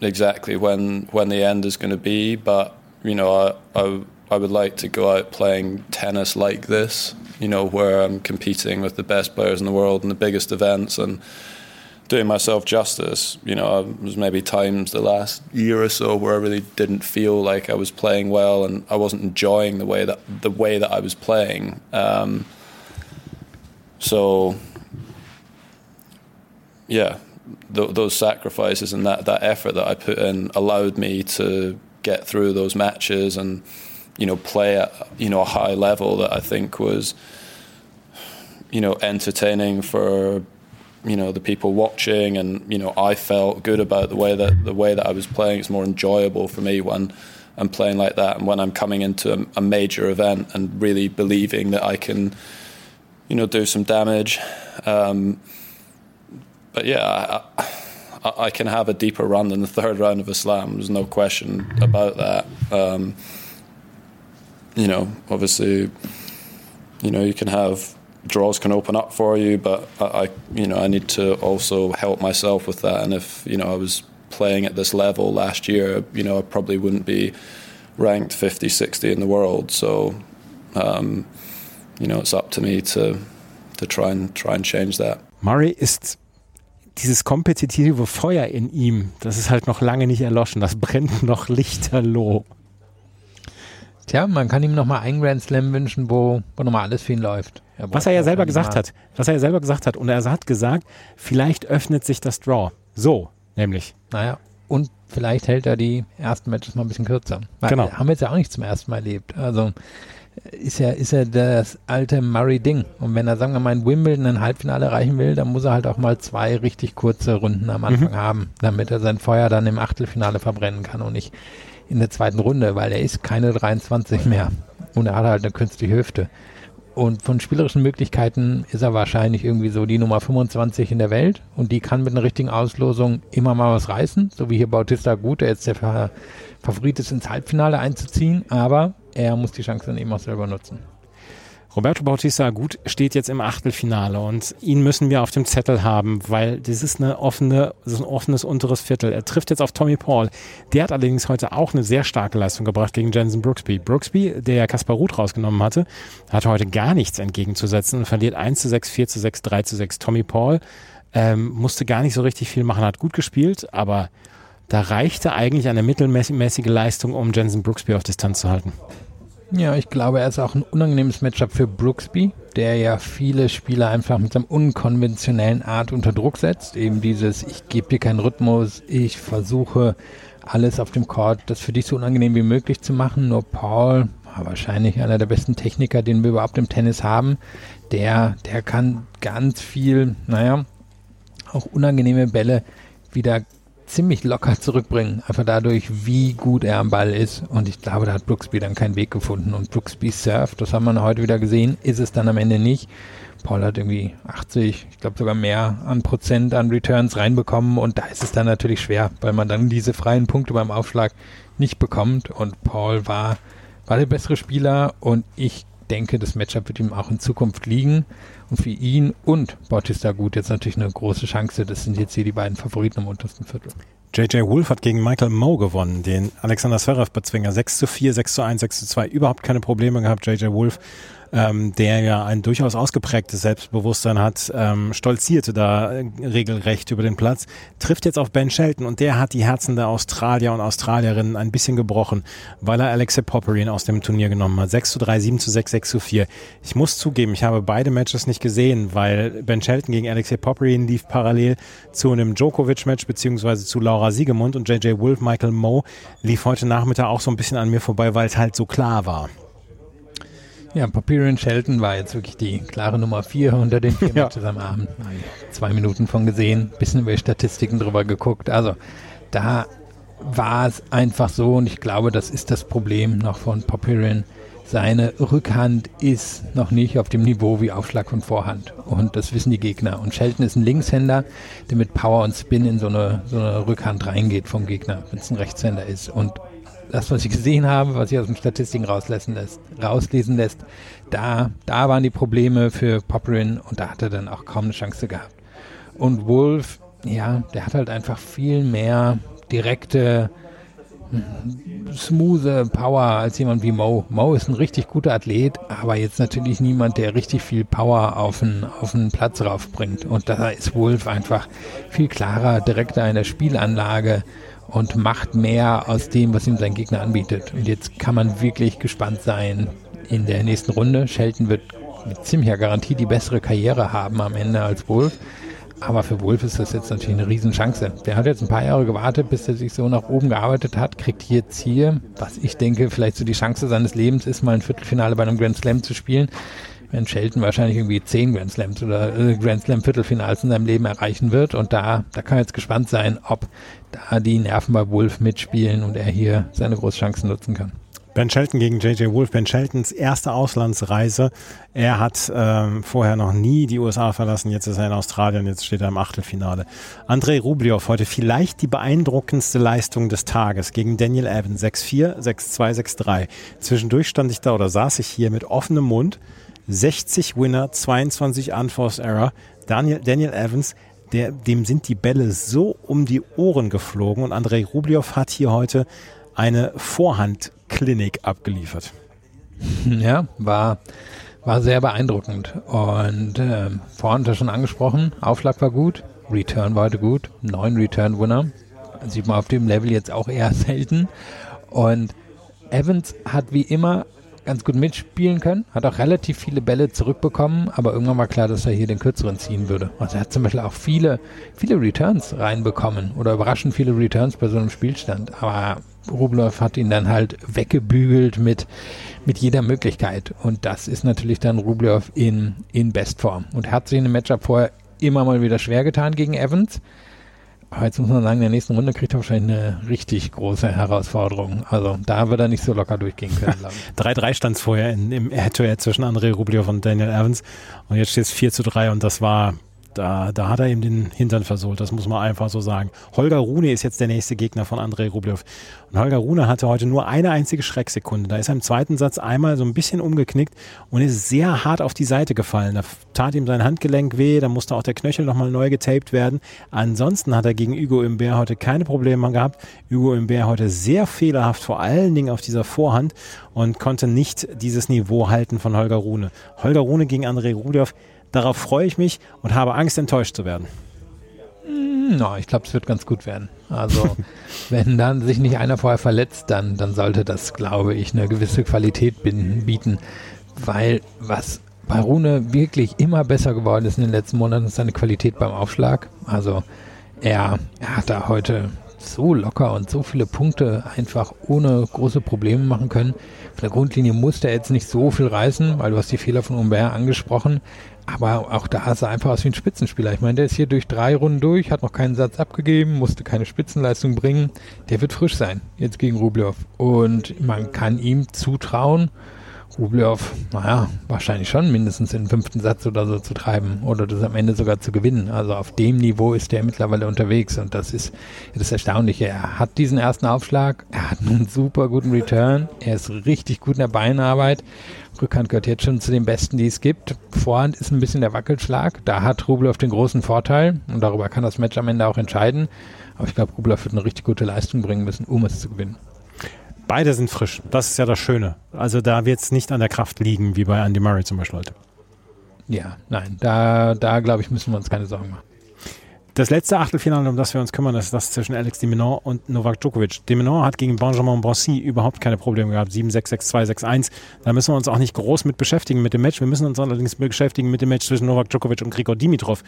exactly when when the end is going to be, but you know, I, I I would like to go out playing tennis like this, you know, where I'm competing with the best players in the world in the biggest events and doing myself justice. You know, there was maybe times the last year or so where I really didn't feel like I was playing well and I wasn't enjoying the way that the way that I was playing. Um, so, yeah, th- those sacrifices and that that effort that I put in allowed me to get through those matches and you know, play at you know a high level that I think was, you know, entertaining for you know the people watching, and you know I felt good about the way that the way that I was playing. It's more enjoyable for me when I'm playing like that, and when I'm coming into a, a major event and really believing that I can, you know, do some damage. Um, but yeah. I, I, can have a deeper run than the third round of a slam. There's no question about that. Um, you know, obviously, you know, you can have draws can open up for you, but I, I, you know, I need to also help myself with that. And if you know, I was playing at this level last year, you know, I probably wouldn't be ranked 50, 60 in the world. So, um, you know, it's up to me to to try and try and change that. Murray ist dieses kompetitive Feuer in ihm, das ist halt noch lange nicht erloschen. Das brennt noch lichterloh. Tja, man kann ihm nochmal einen Grand Slam wünschen, wo, wo nochmal alles für ihn läuft. Er was er ja selber gesagt hat. Was er ja selber gesagt hat. Und er hat gesagt, vielleicht öffnet sich das Draw. So, nämlich. Naja, und vielleicht hält er die ersten Matches mal ein bisschen kürzer. Weil genau. Haben wir jetzt ja auch nicht zum ersten Mal erlebt. Also ist ja, ist ja das alte Murray-Ding. Und wenn er, sagen wir mal, in Wimbledon ein Halbfinale erreichen will, dann muss er halt auch mal zwei richtig kurze Runden am Anfang mhm. haben, damit er sein Feuer dann im Achtelfinale verbrennen kann und nicht in der zweiten Runde, weil er ist keine 23 mehr und er hat halt eine künstliche Hüfte. Und von spielerischen Möglichkeiten ist er wahrscheinlich irgendwie so die Nummer 25 in der Welt und die kann mit einer richtigen Auslosung immer mal was reißen, so wie hier Bautista Gut, der jetzt der Favorit ist, ins Halbfinale einzuziehen, aber er muss die Chance dann eben auch selber nutzen. Roberto Bautista gut steht jetzt im Achtelfinale und ihn müssen wir auf dem Zettel haben, weil das ist eine offene, das ist ein offenes unteres Viertel. Er trifft jetzt auf Tommy Paul. Der hat allerdings heute auch eine sehr starke Leistung gebracht gegen Jensen Brooksby. Brooksby, der ja Kaspar Ruth rausgenommen hatte, hat heute gar nichts entgegenzusetzen und verliert 1 zu 6, 4 zu 6, 3 zu 6. Tommy Paul ähm, musste gar nicht so richtig viel machen, hat gut gespielt, aber da reichte eigentlich eine mittelmäßige Leistung, um Jensen Brooksby auf Distanz zu halten. Ja, ich glaube, er ist auch ein unangenehmes Matchup für Brooksby, der ja viele Spieler einfach mit seinem unkonventionellen Art unter Druck setzt. Eben dieses, ich gebe dir keinen Rhythmus, ich versuche alles auf dem Court, das für dich so unangenehm wie möglich zu machen. Nur Paul wahrscheinlich einer der besten Techniker, den wir überhaupt im Tennis haben. Der, der kann ganz viel, naja, auch unangenehme Bälle wieder ziemlich locker zurückbringen. Einfach dadurch, wie gut er am Ball ist. Und ich glaube, da hat Brooksby dann keinen Weg gefunden. Und Brooksby surft, das haben wir heute wieder gesehen, ist es dann am Ende nicht. Paul hat irgendwie 80, ich glaube sogar mehr an Prozent an Returns reinbekommen und da ist es dann natürlich schwer, weil man dann diese freien Punkte beim Aufschlag nicht bekommt und Paul war, war der bessere Spieler und ich denke, das Matchup wird ihm auch in Zukunft liegen und für ihn und Bautista gut jetzt natürlich eine große Chance. Das sind jetzt hier die beiden Favoriten im untersten Viertel. JJ Wolf hat gegen Michael Moe gewonnen, den Alexander Zverev-Bezwinger. 6 zu 4, 6 zu 1, 6 zu 2. Überhaupt keine Probleme gehabt. JJ Wolf ähm, der ja ein durchaus ausgeprägtes Selbstbewusstsein hat, ähm, stolzierte da regelrecht über den Platz, trifft jetzt auf Ben Shelton und der hat die Herzen der Australier und Australierinnen ein bisschen gebrochen, weil er Alexei Popperin aus dem Turnier genommen hat. 6 zu 3, 7 zu 6, 6 zu 4. Ich muss zugeben, ich habe beide Matches nicht gesehen, weil Ben Shelton gegen Alexei Popperin lief parallel zu einem Djokovic-Match beziehungsweise zu Laura Siegemund und JJ Wolf, Michael Moe lief heute Nachmittag auch so ein bisschen an mir vorbei, weil es halt so klar war. Ja, Papirian Shelton war jetzt wirklich die klare Nummer vier unter den vier ja. Matches am Abend. Zwei Minuten von gesehen, bisschen über Statistiken drüber geguckt. Also da war es einfach so und ich glaube, das ist das Problem noch von Papirian. Seine Rückhand ist noch nicht auf dem Niveau wie Aufschlag von Vorhand. Und das wissen die Gegner. Und Shelton ist ein Linkshänder, der mit Power und Spin in so eine, so eine Rückhand reingeht vom Gegner, wenn es ein Rechtshänder ist. Und das, was ich gesehen habe, was sich aus den Statistiken rauslesen lässt, rauslesen lässt, da, da waren die Probleme für Popperin und da hat er dann auch kaum eine Chance gehabt. Und Wolf, ja, der hat halt einfach viel mehr direkte, hm, smooth Power als jemand wie Mo. Mo ist ein richtig guter Athlet, aber jetzt natürlich niemand, der richtig viel Power auf den, auf den Platz raufbringt. Und da ist Wolf einfach viel klarer, direkter in der Spielanlage und macht mehr aus dem, was ihm sein Gegner anbietet. Und jetzt kann man wirklich gespannt sein in der nächsten Runde. Shelton wird mit ziemlicher Garantie die bessere Karriere haben am Ende als Wolf. Aber für Wolf ist das jetzt natürlich eine Riesenchance. Der hat jetzt ein paar Jahre gewartet, bis er sich so nach oben gearbeitet hat, kriegt jetzt hier, was ich denke, vielleicht so die Chance seines Lebens ist, mal ein Viertelfinale bei einem Grand Slam zu spielen wenn Shelton wahrscheinlich irgendwie zehn Grand Slams oder äh, Grand Slam Viertelfinals in seinem Leben erreichen wird. Und da, da kann man jetzt gespannt sein, ob da die Nerven bei Wolf mitspielen und er hier seine Großchancen nutzen kann. Ben Shelton gegen JJ Wolf. Ben Sheltons erste Auslandsreise. Er hat ähm, vorher noch nie die USA verlassen. Jetzt ist er in Australien. Jetzt steht er im Achtelfinale. Andrei Rublev heute vielleicht die beeindruckendste Leistung des Tages gegen Daniel Evans. 6-4, 6-2, 6-3. Zwischendurch stand ich da oder saß ich hier mit offenem Mund 60 Winner, 22 Unforced Error. Daniel, Daniel Evans, der, dem sind die Bälle so um die Ohren geflogen und Andrei Rublev hat hier heute eine Vorhandklinik abgeliefert. Ja, war, war sehr beeindruckend. Und äh, vorhin schon angesprochen, Aufschlag war gut, Return war heute gut, neun Return-Winner. Sieht man auf dem Level jetzt auch eher selten. Und Evans hat wie immer ganz gut mitspielen können, hat auch relativ viele Bälle zurückbekommen, aber irgendwann war klar, dass er hier den kürzeren ziehen würde. Also er hat zum Beispiel auch viele, viele Returns reinbekommen oder überraschend viele Returns bei so einem Spielstand. Aber Rublev hat ihn dann halt weggebügelt mit, mit jeder Möglichkeit. Und das ist natürlich dann Rublev in, in Bestform. Und hat sich in dem Matchup vorher immer mal wieder schwer getan gegen Evans. Aber jetzt muss man sagen, in der nächsten Runde kriegt er wahrscheinlich eine richtig große Herausforderung. Also da wird er nicht so locker durchgehen können. 3-3 stand es vorher in, im Head-to-Head zwischen André Rublev und Daniel Evans. Und jetzt steht es 4 zu 3 und das war da, da hat er ihm den Hintern versohlt, das muss man einfach so sagen. Holger Rune ist jetzt der nächste Gegner von Andrei Rublev. Und Holger Rune hatte heute nur eine einzige Schrecksekunde. Da ist er im zweiten Satz einmal so ein bisschen umgeknickt und ist sehr hart auf die Seite gefallen. Da tat ihm sein Handgelenk weh, da musste auch der Knöchel nochmal neu getaped werden. Ansonsten hat er gegen Hugo Imbert heute keine Probleme gehabt. Hugo Imbert heute sehr fehlerhaft, vor allen Dingen auf dieser Vorhand und konnte nicht dieses Niveau halten von Holger Rune. Holger Rune gegen Andrei Rublev Darauf freue ich mich und habe Angst, enttäuscht zu werden. Hm, no, ich glaube, es wird ganz gut werden. Also, wenn dann sich nicht einer vorher verletzt, dann, dann sollte das, glaube ich, eine gewisse Qualität bieten. Weil was bei Rune wirklich immer besser geworden ist in den letzten Monaten, ist seine Qualität beim Aufschlag. Also, er, er hat da heute so locker und so viele Punkte einfach ohne große Probleme machen können. Von der Grundlinie musste er jetzt nicht so viel reißen, weil du hast die Fehler von Humbert angesprochen. Aber auch da sah er einfach aus wie ein Spitzenspieler. Ich meine, der ist hier durch drei Runden durch, hat noch keinen Satz abgegeben, musste keine Spitzenleistung bringen. Der wird frisch sein, jetzt gegen Rublev. Und man kann ihm zutrauen, Rublev, naja, wahrscheinlich schon mindestens in den fünften Satz oder so zu treiben oder das am Ende sogar zu gewinnen. Also auf dem Niveau ist er mittlerweile unterwegs und das ist das Erstaunliche. Er hat diesen ersten Aufschlag, er hat einen super guten Return, er ist richtig gut in der Beinarbeit. Rückhand gehört jetzt schon zu den besten, die es gibt. Vorhand ist ein bisschen der Wackelschlag. Da hat Rublev den großen Vorteil und darüber kann das Match am Ende auch entscheiden. Aber ich glaube, Rublev wird eine richtig gute Leistung bringen müssen, um es zu gewinnen. Beide sind frisch. Das ist ja das Schöne. Also da wird es nicht an der Kraft liegen, wie bei Andy Murray zum Beispiel heute. Ja, nein, da, da glaube ich, müssen wir uns keine Sorgen machen. Das letzte Achtelfinale, um das wir uns kümmern, ist das zwischen Alex de Minaur und Novak Djokovic. De Minaur hat gegen Benjamin Bonsi überhaupt keine Probleme gehabt. 7-6, 6-2, 6-1. Da müssen wir uns auch nicht groß mit beschäftigen mit dem Match. Wir müssen uns allerdings beschäftigen mit dem Match zwischen Novak Djokovic und Grigor Dimitrov.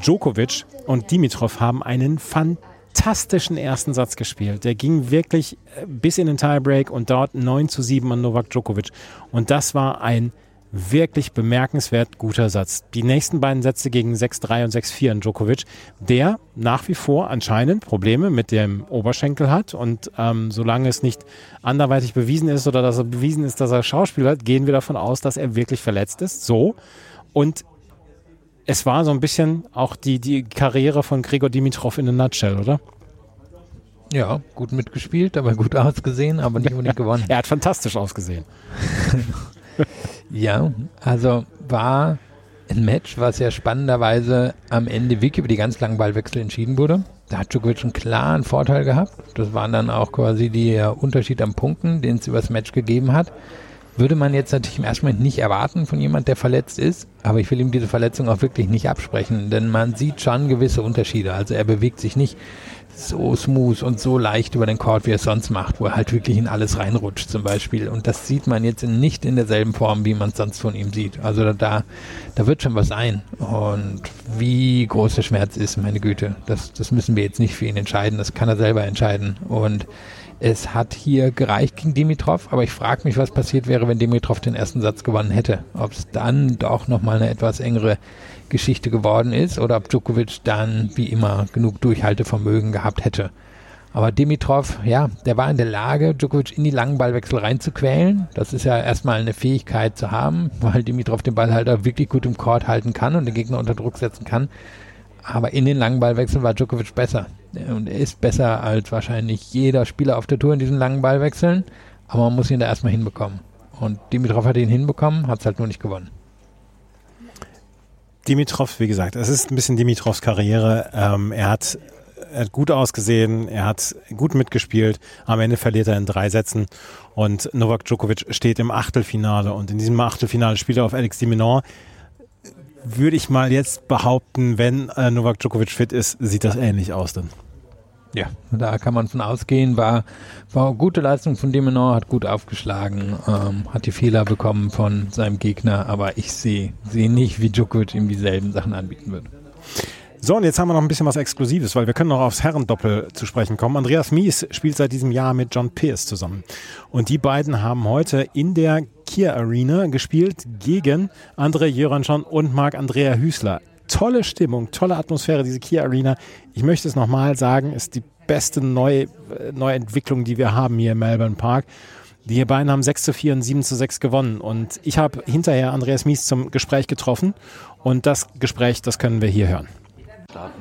Djokovic und Dimitrov haben einen fantastischen ersten Satz gespielt. Der ging wirklich äh, bis in den Tiebreak und dort 9 zu 7 an Novak Djokovic. Und das war ein wirklich bemerkenswert guter Satz. Die nächsten beiden Sätze gegen 6-3 und 6-4 an Djokovic, der nach wie vor anscheinend Probleme mit dem Oberschenkel hat und ähm, solange es nicht anderweitig bewiesen ist oder dass er bewiesen ist, dass er Schauspieler hat, gehen wir davon aus, dass er wirklich verletzt ist. So. Und es war so ein bisschen auch die, die Karriere von Gregor Dimitrov in a nutshell, oder? Ja, gut mitgespielt, aber gut ausgesehen, aber nicht unbedingt gewonnen. er hat fantastisch ausgesehen. Ja, also war ein Match, was ja spannenderweise am Ende wirklich über die ganz langen Ballwechsel entschieden wurde. Da hat Djokovic einen klaren Vorteil gehabt. Das waren dann auch quasi der Unterschied am Punkten, den es über das Match gegeben hat. Würde man jetzt natürlich im ersten Moment nicht erwarten von jemand, der verletzt ist, aber ich will ihm diese Verletzung auch wirklich nicht absprechen, denn man sieht schon gewisse Unterschiede. Also er bewegt sich nicht so smooth und so leicht über den Court, wie er es sonst macht, wo er halt wirklich in alles reinrutscht zum Beispiel. Und das sieht man jetzt nicht in derselben Form, wie man es sonst von ihm sieht. Also da, da wird schon was sein. Und wie groß der Schmerz ist, meine Güte, das, das müssen wir jetzt nicht für ihn entscheiden. Das kann er selber entscheiden. Und es hat hier gereicht gegen Dimitrov, aber ich frage mich, was passiert wäre, wenn Dimitrov den ersten Satz gewonnen hätte. Ob es dann doch nochmal eine etwas engere Geschichte geworden ist oder ob Djokovic dann wie immer genug Durchhaltevermögen gehabt hätte. Aber Dimitrov, ja, der war in der Lage, Djokovic in die langen Ballwechsel reinzuquälen. Das ist ja erstmal eine Fähigkeit zu haben, weil Dimitrov den Ball halt auch wirklich gut im Court halten kann und den Gegner unter Druck setzen kann. Aber in den langen Ballwechseln war Djokovic besser. Und er ist besser als wahrscheinlich jeder Spieler auf der Tour in diesen langen Ballwechseln. Aber man muss ihn da erstmal hinbekommen. Und Dimitrov hat ihn hinbekommen, hat es halt nur nicht gewonnen. Dimitrov, wie gesagt, es ist ein bisschen Dimitrovs Karriere. Ähm, er, hat, er hat gut ausgesehen, er hat gut mitgespielt. Am Ende verliert er in drei Sätzen und Novak Djokovic steht im Achtelfinale und in diesem Achtelfinale spielt er auf Alex Diminor. Würde ich mal jetzt behaupten, wenn äh, Novak Djokovic fit ist, sieht das ähnlich aus dann. Ja, da kann man von ausgehen. War, war eine gute Leistung von Demenor, hat gut aufgeschlagen, ähm, hat die Fehler bekommen von seinem Gegner, aber ich sehe seh nicht, wie Djokovic ihm dieselben Sachen anbieten würde. So, und jetzt haben wir noch ein bisschen was Exklusives, weil wir können noch aufs Herrendoppel zu sprechen kommen. Andreas Mies spielt seit diesem Jahr mit John Pierce zusammen. Und die beiden haben heute in der Kia Arena gespielt gegen André Jöransson und Marc-Andrea Hüßler tolle Stimmung, tolle Atmosphäre, diese Kia Arena. Ich möchte es nochmal sagen, ist die beste Neu Neuentwicklung, die wir haben hier im Melbourne Park. Die beiden haben 6 zu 4 und 7 zu 6 gewonnen. Und ich habe hinterher Andreas Mies zum Gespräch getroffen. Und das Gespräch, das können wir hier hören. Starten.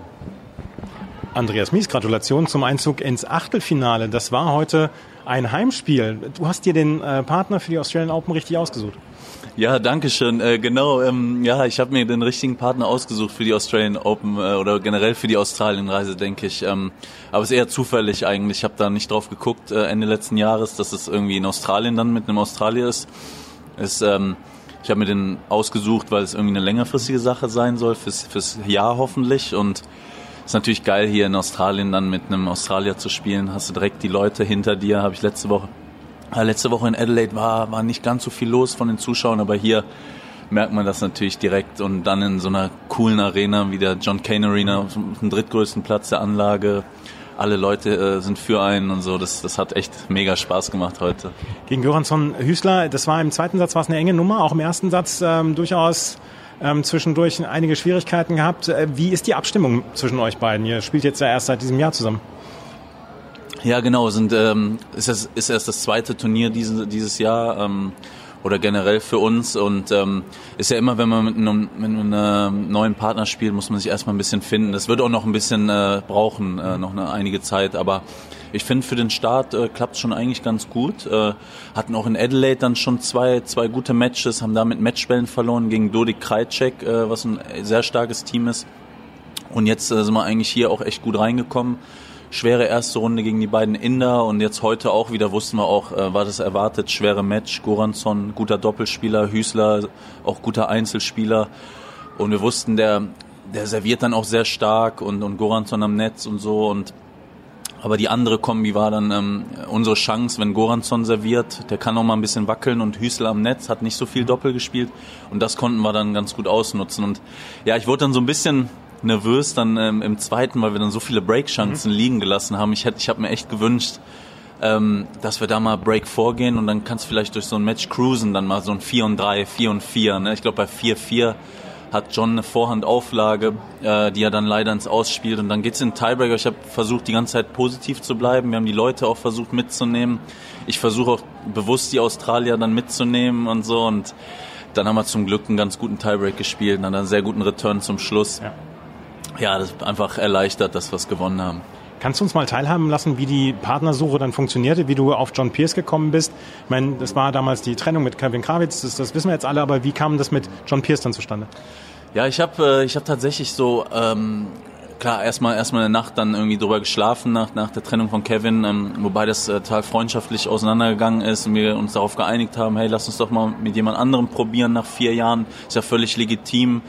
Andreas Mies, Gratulation zum Einzug ins Achtelfinale. Das war heute ein Heimspiel. Du hast dir den äh, Partner für die Australian Open richtig ausgesucht. Ja, danke schön. Äh, genau, ähm, ja, ich habe mir den richtigen Partner ausgesucht für die Australian Open äh, oder generell für die Australienreise, denke ich. Ähm, aber es ist eher zufällig eigentlich. Ich habe da nicht drauf geguckt äh, Ende letzten Jahres, dass es irgendwie in Australien dann mit einem Australier ist. ist ähm, ich habe mir den ausgesucht, weil es irgendwie eine längerfristige Sache sein soll, fürs, fürs Jahr hoffentlich. Und ist natürlich geil, hier in Australien dann mit einem Australier zu spielen. Hast du direkt die Leute hinter dir, habe ich letzte Woche Letzte Woche in Adelaide war, war nicht ganz so viel los von den Zuschauern, aber hier merkt man das natürlich direkt und dann in so einer coolen Arena wie der John Cain Arena dem drittgrößten Platz der Anlage. alle Leute äh, sind für einen und so. Das, das hat echt mega Spaß gemacht heute. Gegen Göransson Hüßler, das war im zweiten Satz war es eine enge Nummer, auch im ersten Satz ähm, durchaus ähm, zwischendurch einige Schwierigkeiten gehabt. Äh, wie ist die Abstimmung zwischen euch beiden? Ihr spielt jetzt ja erst seit diesem Jahr zusammen. Ja, genau. Sind, ähm, ist, es, ist erst das zweite Turnier diese, dieses Jahr ähm, oder generell für uns. Und ähm, ist ja immer, wenn man mit einem, mit einem neuen Partner spielt, muss man sich erstmal ein bisschen finden. Das wird auch noch ein bisschen äh, brauchen, äh, noch eine einige Zeit. Aber ich finde, für den Start äh, klappt schon eigentlich ganz gut. Äh, hatten auch in Adelaide dann schon zwei, zwei gute Matches, haben damit Matchbällen verloren gegen Dodik Krajcek, äh, was ein sehr starkes Team ist. Und jetzt äh, sind wir eigentlich hier auch echt gut reingekommen schwere erste Runde gegen die beiden Inder und jetzt heute auch wieder wussten wir auch, äh, war das erwartet, schwere Match. Goransson, guter Doppelspieler, Hüßler, auch guter Einzelspieler. Und wir wussten, der, der serviert dann auch sehr stark und, und Goransson am Netz und so und aber die andere Kombi war dann ähm, unsere Chance, wenn Goransson serviert, der kann auch mal ein bisschen wackeln und Hüßler am Netz hat nicht so viel Doppel gespielt und das konnten wir dann ganz gut ausnutzen und ja, ich wurde dann so ein bisschen nervös dann ähm, im zweiten, weil wir dann so viele Break-Chancen mhm. liegen gelassen haben. Ich hätte, ich habe mir echt gewünscht, ähm, dass wir da mal Break vorgehen und dann kannst du vielleicht durch so ein Match cruisen, dann mal so ein 4 und 3, 4 und 4. Ne? Ich glaube, bei 4-4 hat John eine Vorhandauflage, äh, die er dann leider ins Ausspielt und dann geht's in den Tiebreaker. Ich habe versucht, die ganze Zeit positiv zu bleiben. Wir haben die Leute auch versucht mitzunehmen. Ich versuche auch bewusst die Australier dann mitzunehmen und so und dann haben wir zum Glück einen ganz guten Tiebreak gespielt und dann einen sehr guten Return zum Schluss. Ja ja, das ist einfach erleichtert, dass wir es gewonnen haben. Kannst du uns mal teilhaben lassen, wie die Partnersuche dann funktionierte, wie du auf John Pierce gekommen bist? Ich meine, das war damals die Trennung mit Kevin Krawitz, das, das wissen wir jetzt alle, aber wie kam das mit John Pierce dann zustande? Ja, ich habe äh, ich hab tatsächlich so, ähm, klar, erstmal erstmal eine Nacht dann irgendwie drüber geschlafen nach, nach der Trennung von Kevin, ähm, wobei das äh, total freundschaftlich auseinandergegangen ist und wir uns darauf geeinigt haben, hey, lass uns doch mal mit jemand anderem probieren nach vier Jahren. Ist ja völlig legitim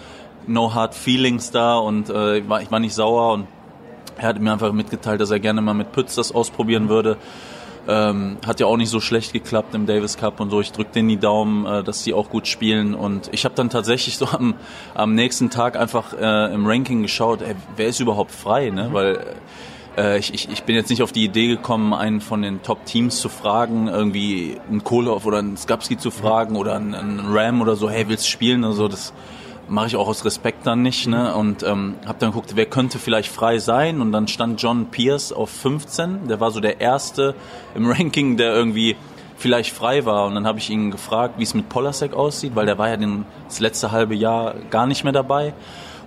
no hard feelings da und äh, ich, war, ich war nicht sauer und er hat mir einfach mitgeteilt, dass er gerne mal mit Pütz das ausprobieren würde. Ähm, hat ja auch nicht so schlecht geklappt im Davis Cup und so. Ich drücke denen die Daumen, äh, dass sie auch gut spielen. Und ich habe dann tatsächlich so am, am nächsten Tag einfach äh, im Ranking geschaut, ey, wer ist überhaupt frei, ne? Mhm. Weil äh, ich, ich, ich bin jetzt nicht auf die Idee gekommen, einen von den Top-Teams zu fragen, irgendwie einen Kohlhoff oder einen Skapski zu fragen oder einen, einen Ram oder so, hey, willst du spielen? Also das mache ich auch aus Respekt dann nicht. Ne? Und ähm, habe dann geguckt, wer könnte vielleicht frei sein. Und dann stand John Pierce auf 15. Der war so der Erste im Ranking, der irgendwie vielleicht frei war. Und dann habe ich ihn gefragt, wie es mit Polasek aussieht, weil der war ja den, das letzte halbe Jahr gar nicht mehr dabei.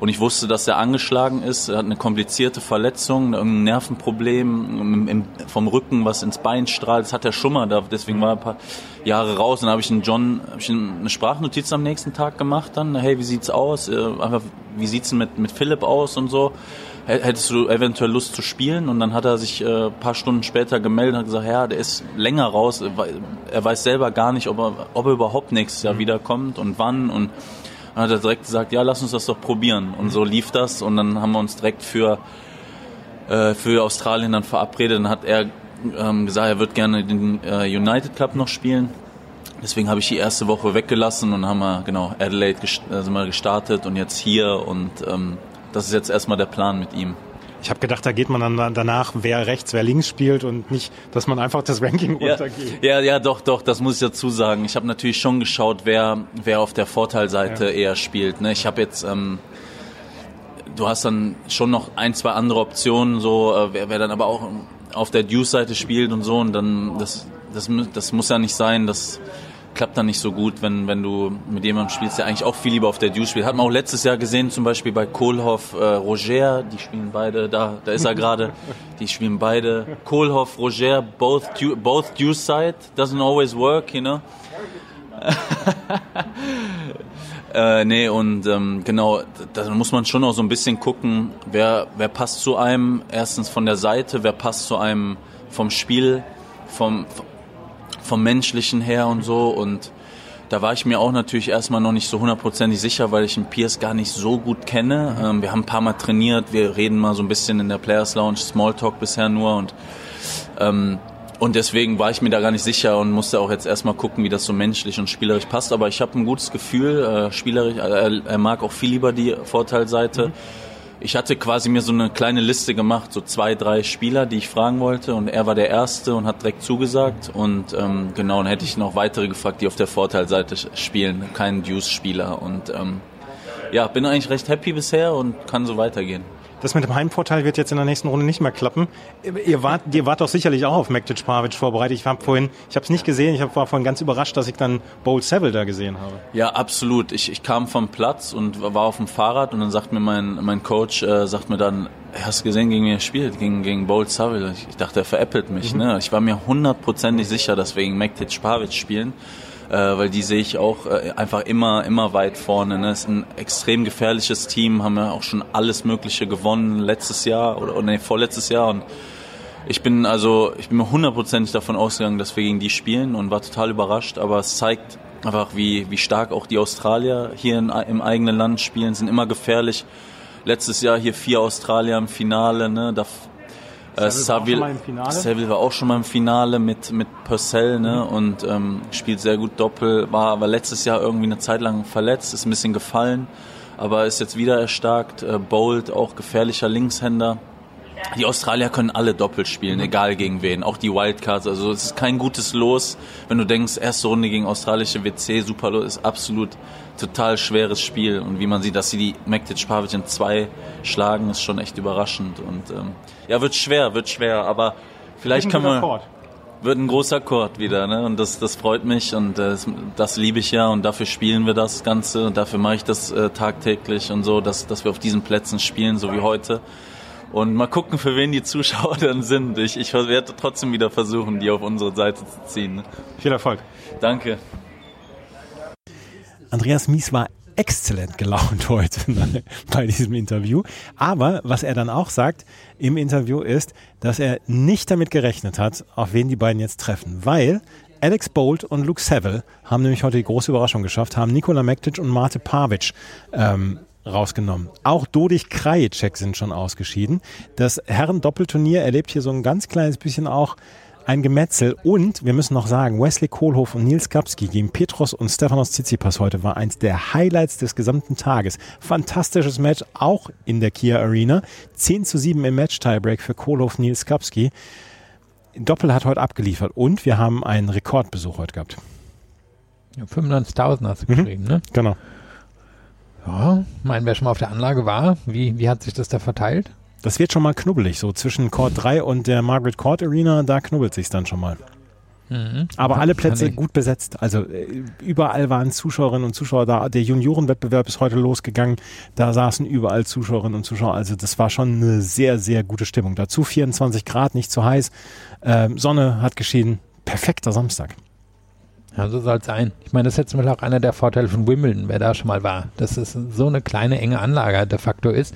Und ich wusste, dass er angeschlagen ist. Er hat eine komplizierte Verletzung, ein Nervenproblem im, vom Rücken, was ins Bein strahlt. Das hat er schon mal, deswegen war er ein paar Jahre raus. Dann habe ich einen John, habe ich eine Sprachnotiz am nächsten Tag gemacht. Dann, hey, wie sieht's aus? Äh, einfach, wie sieht's denn mit mit Philipp aus und so? Hättest du eventuell Lust zu spielen? Und dann hat er sich äh, ein paar Stunden später gemeldet und hat gesagt, ja, der ist länger raus. Er weiß selber gar nicht, ob er, ob er überhaupt nächstes Jahr wiederkommt und wann und dann hat er direkt gesagt, ja, lass uns das doch probieren. Und so lief das und dann haben wir uns direkt für, äh, für Australien dann verabredet. Dann hat er ähm, gesagt, er wird gerne den äh, United Cup noch spielen. Deswegen habe ich die erste Woche weggelassen und haben wir, genau, Adelaide gest äh, sind wir gestartet und jetzt hier und ähm, das ist jetzt erstmal der Plan mit ihm. Ich habe gedacht, da geht man dann danach, wer rechts, wer links spielt und nicht, dass man einfach das Ranking ja, runtergeht. Ja, ja, doch, doch, das muss ich dazu sagen. Ich habe natürlich schon geschaut, wer, wer auf der Vorteilseite ja. eher spielt. Ne? Ich habe jetzt, ähm, du hast dann schon noch ein, zwei andere Optionen, so äh, wer, wer dann aber auch auf der Deuce-Seite spielt und so und dann, das, das, das muss ja nicht sein, dass klappt dann nicht so gut, wenn, wenn du mit jemandem spielst, der eigentlich auch viel lieber auf der Deuce spielt. Hat man auch letztes Jahr gesehen, zum Beispiel bei Kohlhoff, äh, Roger, die spielen beide, da, da ist er gerade, die spielen beide. Kohlhoff, Roger, both, both Deuce side, doesn't always work, you know. äh, nee, und ähm, genau, da muss man schon auch so ein bisschen gucken, wer, wer passt zu einem, erstens von der Seite, wer passt zu einem vom Spiel, vom, vom Menschlichen her und so. Und da war ich mir auch natürlich erstmal noch nicht so hundertprozentig sicher, weil ich den Pierce gar nicht so gut kenne. Ähm, wir haben ein paar Mal trainiert, wir reden mal so ein bisschen in der Players Lounge, Smalltalk bisher nur und ähm, und deswegen war ich mir da gar nicht sicher und musste auch jetzt erstmal gucken, wie das so menschlich und spielerisch passt. Aber ich habe ein gutes Gefühl, äh, spielerisch, äh, er mag auch viel lieber die Vorteilseite. Mhm. Ich hatte quasi mir so eine kleine Liste gemacht, so zwei, drei Spieler, die ich fragen wollte. Und er war der Erste und hat direkt zugesagt. Und ähm, genau, dann hätte ich noch weitere gefragt, die auf der Vorteilseite spielen, kein Deuce-Spieler. Und ähm, ja, bin eigentlich recht happy bisher und kann so weitergehen. Das mit dem Heimvorteil wird jetzt in der nächsten Runde nicht mehr klappen. Ihr wart, ihr wart doch sicherlich auch auf Mektic Pavic vorbereitet. Ich habe vorhin, ich habe es nicht gesehen, ich war vorhin ganz überrascht, dass ich dann Bold Seville da gesehen habe. Ja, absolut. Ich, ich kam vom Platz und war auf dem Fahrrad und dann sagt mir mein, mein Coach, äh, sagt mir dann, hast du gesehen, gegen wen er spielt? Gegen, gegen Bold Seville. Ich, ich dachte, er veräppelt mich. Mhm. Ne? Ich war mir hundertprozentig sicher, dass wir gegen Mektic Pavic spielen äh, weil die sehe ich auch äh, einfach immer, immer weit vorne. Ne? Ist ein extrem gefährliches Team, haben ja auch schon alles Mögliche gewonnen letztes Jahr oder, oder nee, vorletztes Jahr und ich bin also, ich bin mir hundertprozentig davon ausgegangen, dass wir gegen die spielen und war total überrascht, aber es zeigt einfach, wie, wie stark auch die Australier hier in, im eigenen Land spielen, sind immer gefährlich. Letztes Jahr hier vier Australier im Finale, ne? Da, äh, Saville, Saville war auch schon mal im Finale mit, mit Purcell ne? Mhm. und ähm, spielt sehr gut Doppel, war aber letztes Jahr irgendwie eine Zeit lang verletzt, ist ein bisschen gefallen, aber ist jetzt wieder erstarkt. Äh, Bold, auch gefährlicher Linkshänder. Die Australier können alle doppelt spielen, mhm. egal gegen wen. Auch die Wildcards. Also es ist kein gutes Los, wenn du denkst, erste Runde gegen australische WC, super Los, ist absolut total schweres Spiel. Und wie man sieht, dass sie die Mektic Pavic in zwei schlagen, ist schon echt überraschend. Und ähm, ja, wird schwer, wird schwer, aber vielleicht kann man. Akkord. Wird ein großer Akkord wieder, ne? Und das, das freut mich und äh, das, das liebe ich ja und dafür spielen wir das Ganze und dafür mache ich das äh, tagtäglich und so, dass, dass wir auf diesen Plätzen spielen, so wie heute. Und mal gucken, für wen die Zuschauer dann sind. Ich, ich werde trotzdem wieder versuchen, die auf unsere Seite zu ziehen. Ne? Viel Erfolg. Danke. Andreas Mies war exzellent gelaunt heute bei diesem Interview. Aber was er dann auch sagt im Interview ist, dass er nicht damit gerechnet hat, auf wen die beiden jetzt treffen, weil Alex Bolt und Luke Saville haben nämlich heute die große Überraschung geschafft, haben Nikola Mektic und Mate Pavic ähm, rausgenommen. Auch Dodik Krajicek sind schon ausgeschieden. Das Herren-Doppelturnier erlebt hier so ein ganz kleines bisschen auch ein Gemetzel. Und wir müssen noch sagen, Wesley Kohlhoff und Nils Kapski gegen Petros und Stefanos Tsitsipas heute war eins der Highlights des gesamten Tages. Fantastisches Match, auch in der Kia Arena. 10 zu 7 im Match-Tiebreak für Kohlhoff, Nils Kapski. Doppel hat heute abgeliefert und wir haben einen Rekordbesuch heute gehabt. Ja, 95.000 hast du mhm. geschrieben, ne? Genau. Ja, mein, wer schon mal auf der Anlage war, wie, wie hat sich das da verteilt? Das wird schon mal knubbelig. So zwischen Court 3 und der Margaret Court Arena, da knubbelt sich dann schon mal. Mhm. Aber alle Plätze gut besetzt. Also äh, überall waren Zuschauerinnen und Zuschauer da. Der Juniorenwettbewerb ist heute losgegangen. Da saßen überall Zuschauerinnen und Zuschauer. Also das war schon eine sehr, sehr gute Stimmung. Dazu 24 Grad, nicht zu heiß. Ähm, Sonne hat geschieden. Perfekter Samstag. Ja, so soll es sein. Ich meine, das ist jetzt mal auch einer der Vorteile von Wimbledon, wer da schon mal war. Dass es so eine kleine, enge Anlage de facto ist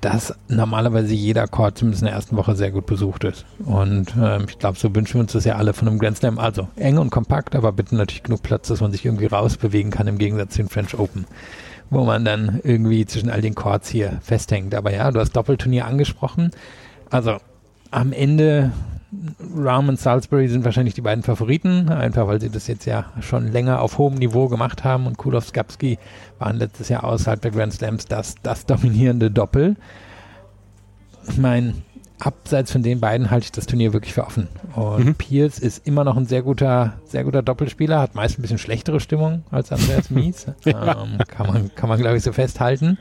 dass normalerweise jeder Chord zumindest in der ersten Woche sehr gut besucht ist. Und ähm, ich glaube, so wünschen wir uns das ja alle von einem Grand Slam. Also eng und kompakt, aber bitte natürlich genug Platz, dass man sich irgendwie rausbewegen kann im Gegensatz zu den French Open, wo man dann irgendwie zwischen all den Chords hier festhängt. Aber ja, du hast Doppelturnier angesprochen. Also am Ende Rahm und Salisbury sind wahrscheinlich die beiden Favoriten, einfach weil sie das jetzt ja schon länger auf hohem Niveau gemacht haben und Kulov Skapski waren letztes Jahr außerhalb der Grand Slams das, das dominierende Doppel. Ich meine, abseits von den beiden halte ich das Turnier wirklich für offen. Und mhm. Pierce ist immer noch ein sehr guter, sehr guter Doppelspieler, hat meist ein bisschen schlechtere Stimmung als Andreas Mies. ähm, kann man, kann man glaube ich so festhalten.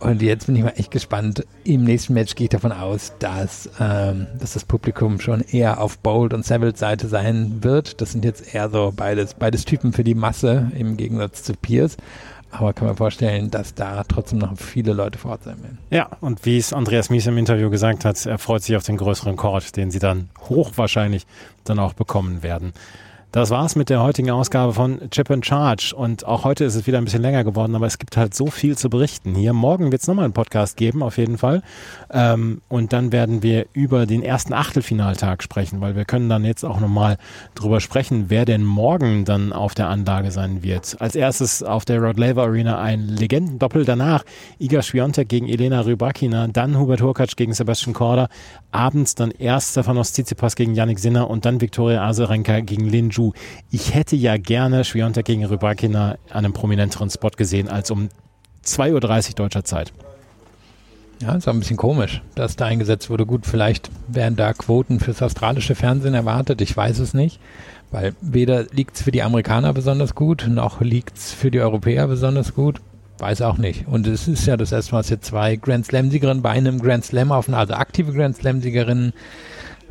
Und jetzt bin ich mal echt gespannt. Im nächsten Match gehe ich davon aus, dass, ähm, dass das Publikum schon eher auf Bold und Savills Seite sein wird. Das sind jetzt eher so beides, beides Typen für die Masse im Gegensatz zu Pierce. Aber kann man vorstellen, dass da trotzdem noch viele Leute vor Ort sein werden. Ja, und wie es Andreas Mies im Interview gesagt hat, er freut sich auf den größeren Chord, den sie dann hochwahrscheinlich dann auch bekommen werden. Das war's mit der heutigen Ausgabe von Chip and Charge. Und auch heute ist es wieder ein bisschen länger geworden, aber es gibt halt so viel zu berichten hier. Morgen wird es nochmal einen Podcast geben, auf jeden Fall. Ähm, und dann werden wir über den ersten Achtelfinaltag sprechen, weil wir können dann jetzt auch nochmal drüber sprechen, wer denn morgen dann auf der Anlage sein wird. Als erstes auf der Rod Laver Arena ein Legendendoppel. Danach Iga Swiatek gegen Elena Rybakina, dann Hubert Hurkacz gegen Sebastian Korda. Abends dann erst Stefanos Tsitsipas gegen Yannick Sinner und dann Viktoria Azarenka gegen Lin Ju. Ich hätte ja gerne Schwiontek gegen Rybakina an einem prominenteren Spot gesehen als um 2.30 Uhr deutscher Zeit. Ja, ist auch ein bisschen komisch, dass da eingesetzt wurde. Gut, vielleicht werden da Quoten fürs australische Fernsehen erwartet. Ich weiß es nicht. Weil weder liegt es für die Amerikaner besonders gut, noch liegt es für die Europäer besonders gut. Weiß auch nicht. Und es ist ja das erste Mal, dass jetzt zwei Grand Slam-Siegerinnen bei einem Grand Slam aufeinander, also aktive Grand Slam-Siegerinnen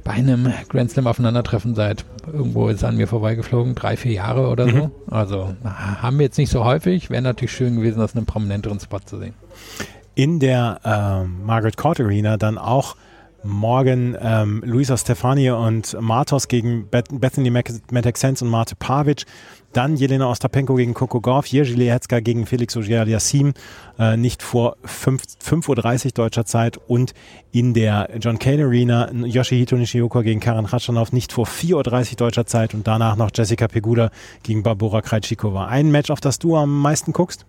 bei einem Grand Slam aufeinandertreffen seit irgendwo ist an mir vorbeigeflogen, drei, vier Jahre oder so. Mhm. Also haben wir jetzt nicht so häufig. Wäre natürlich schön gewesen, das in einem prominenteren Spot zu sehen. In der äh, Margaret Court Arena dann auch morgen ähm, Luisa Stefani und Martos gegen Beth Bethany Metek-Sens und Marte Pavic. Dann Jelena Ostapenko gegen Coco Gauff, Jiří Liecka gegen Felix Auger-Aliassime, äh, nicht vor 5.30 Uhr deutscher Zeit und in der John Cale Arena Yoshihito Nishioka gegen Karen Khachanov nicht vor 4.30 Uhr deutscher Zeit und danach noch Jessica Peguda gegen Barbora Krejcikova. Ein Match, auf das du am meisten guckst?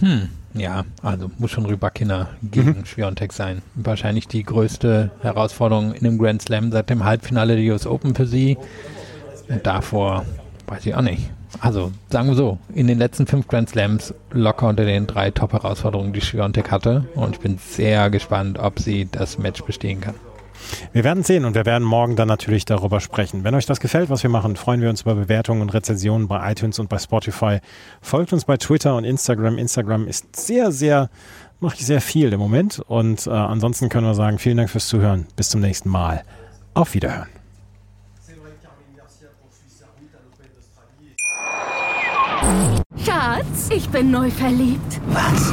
Hm, ja, also muss schon Rybakina gegen mhm. Schwiontek sein. Wahrscheinlich die größte Herausforderung in einem Grand Slam seit dem Halbfinale der US Open für sie. Und davor weiß ich auch nicht. Also sagen wir so, in den letzten fünf Grand Slams locker unter den drei Top-Herausforderungen, die Schwiontek hatte. Und ich bin sehr gespannt, ob sie das Match bestehen kann. Wir werden sehen und wir werden morgen dann natürlich darüber sprechen. Wenn euch das gefällt, was wir machen, freuen wir uns über Bewertungen und Rezensionen bei iTunes und bei Spotify. Folgt uns bei Twitter und Instagram. Instagram ist sehr, sehr, mache ich sehr viel im Moment. Und äh, ansonsten können wir sagen, vielen Dank fürs Zuhören. Bis zum nächsten Mal. Auf Wiederhören. Schatz, ich bin neu verliebt. Was?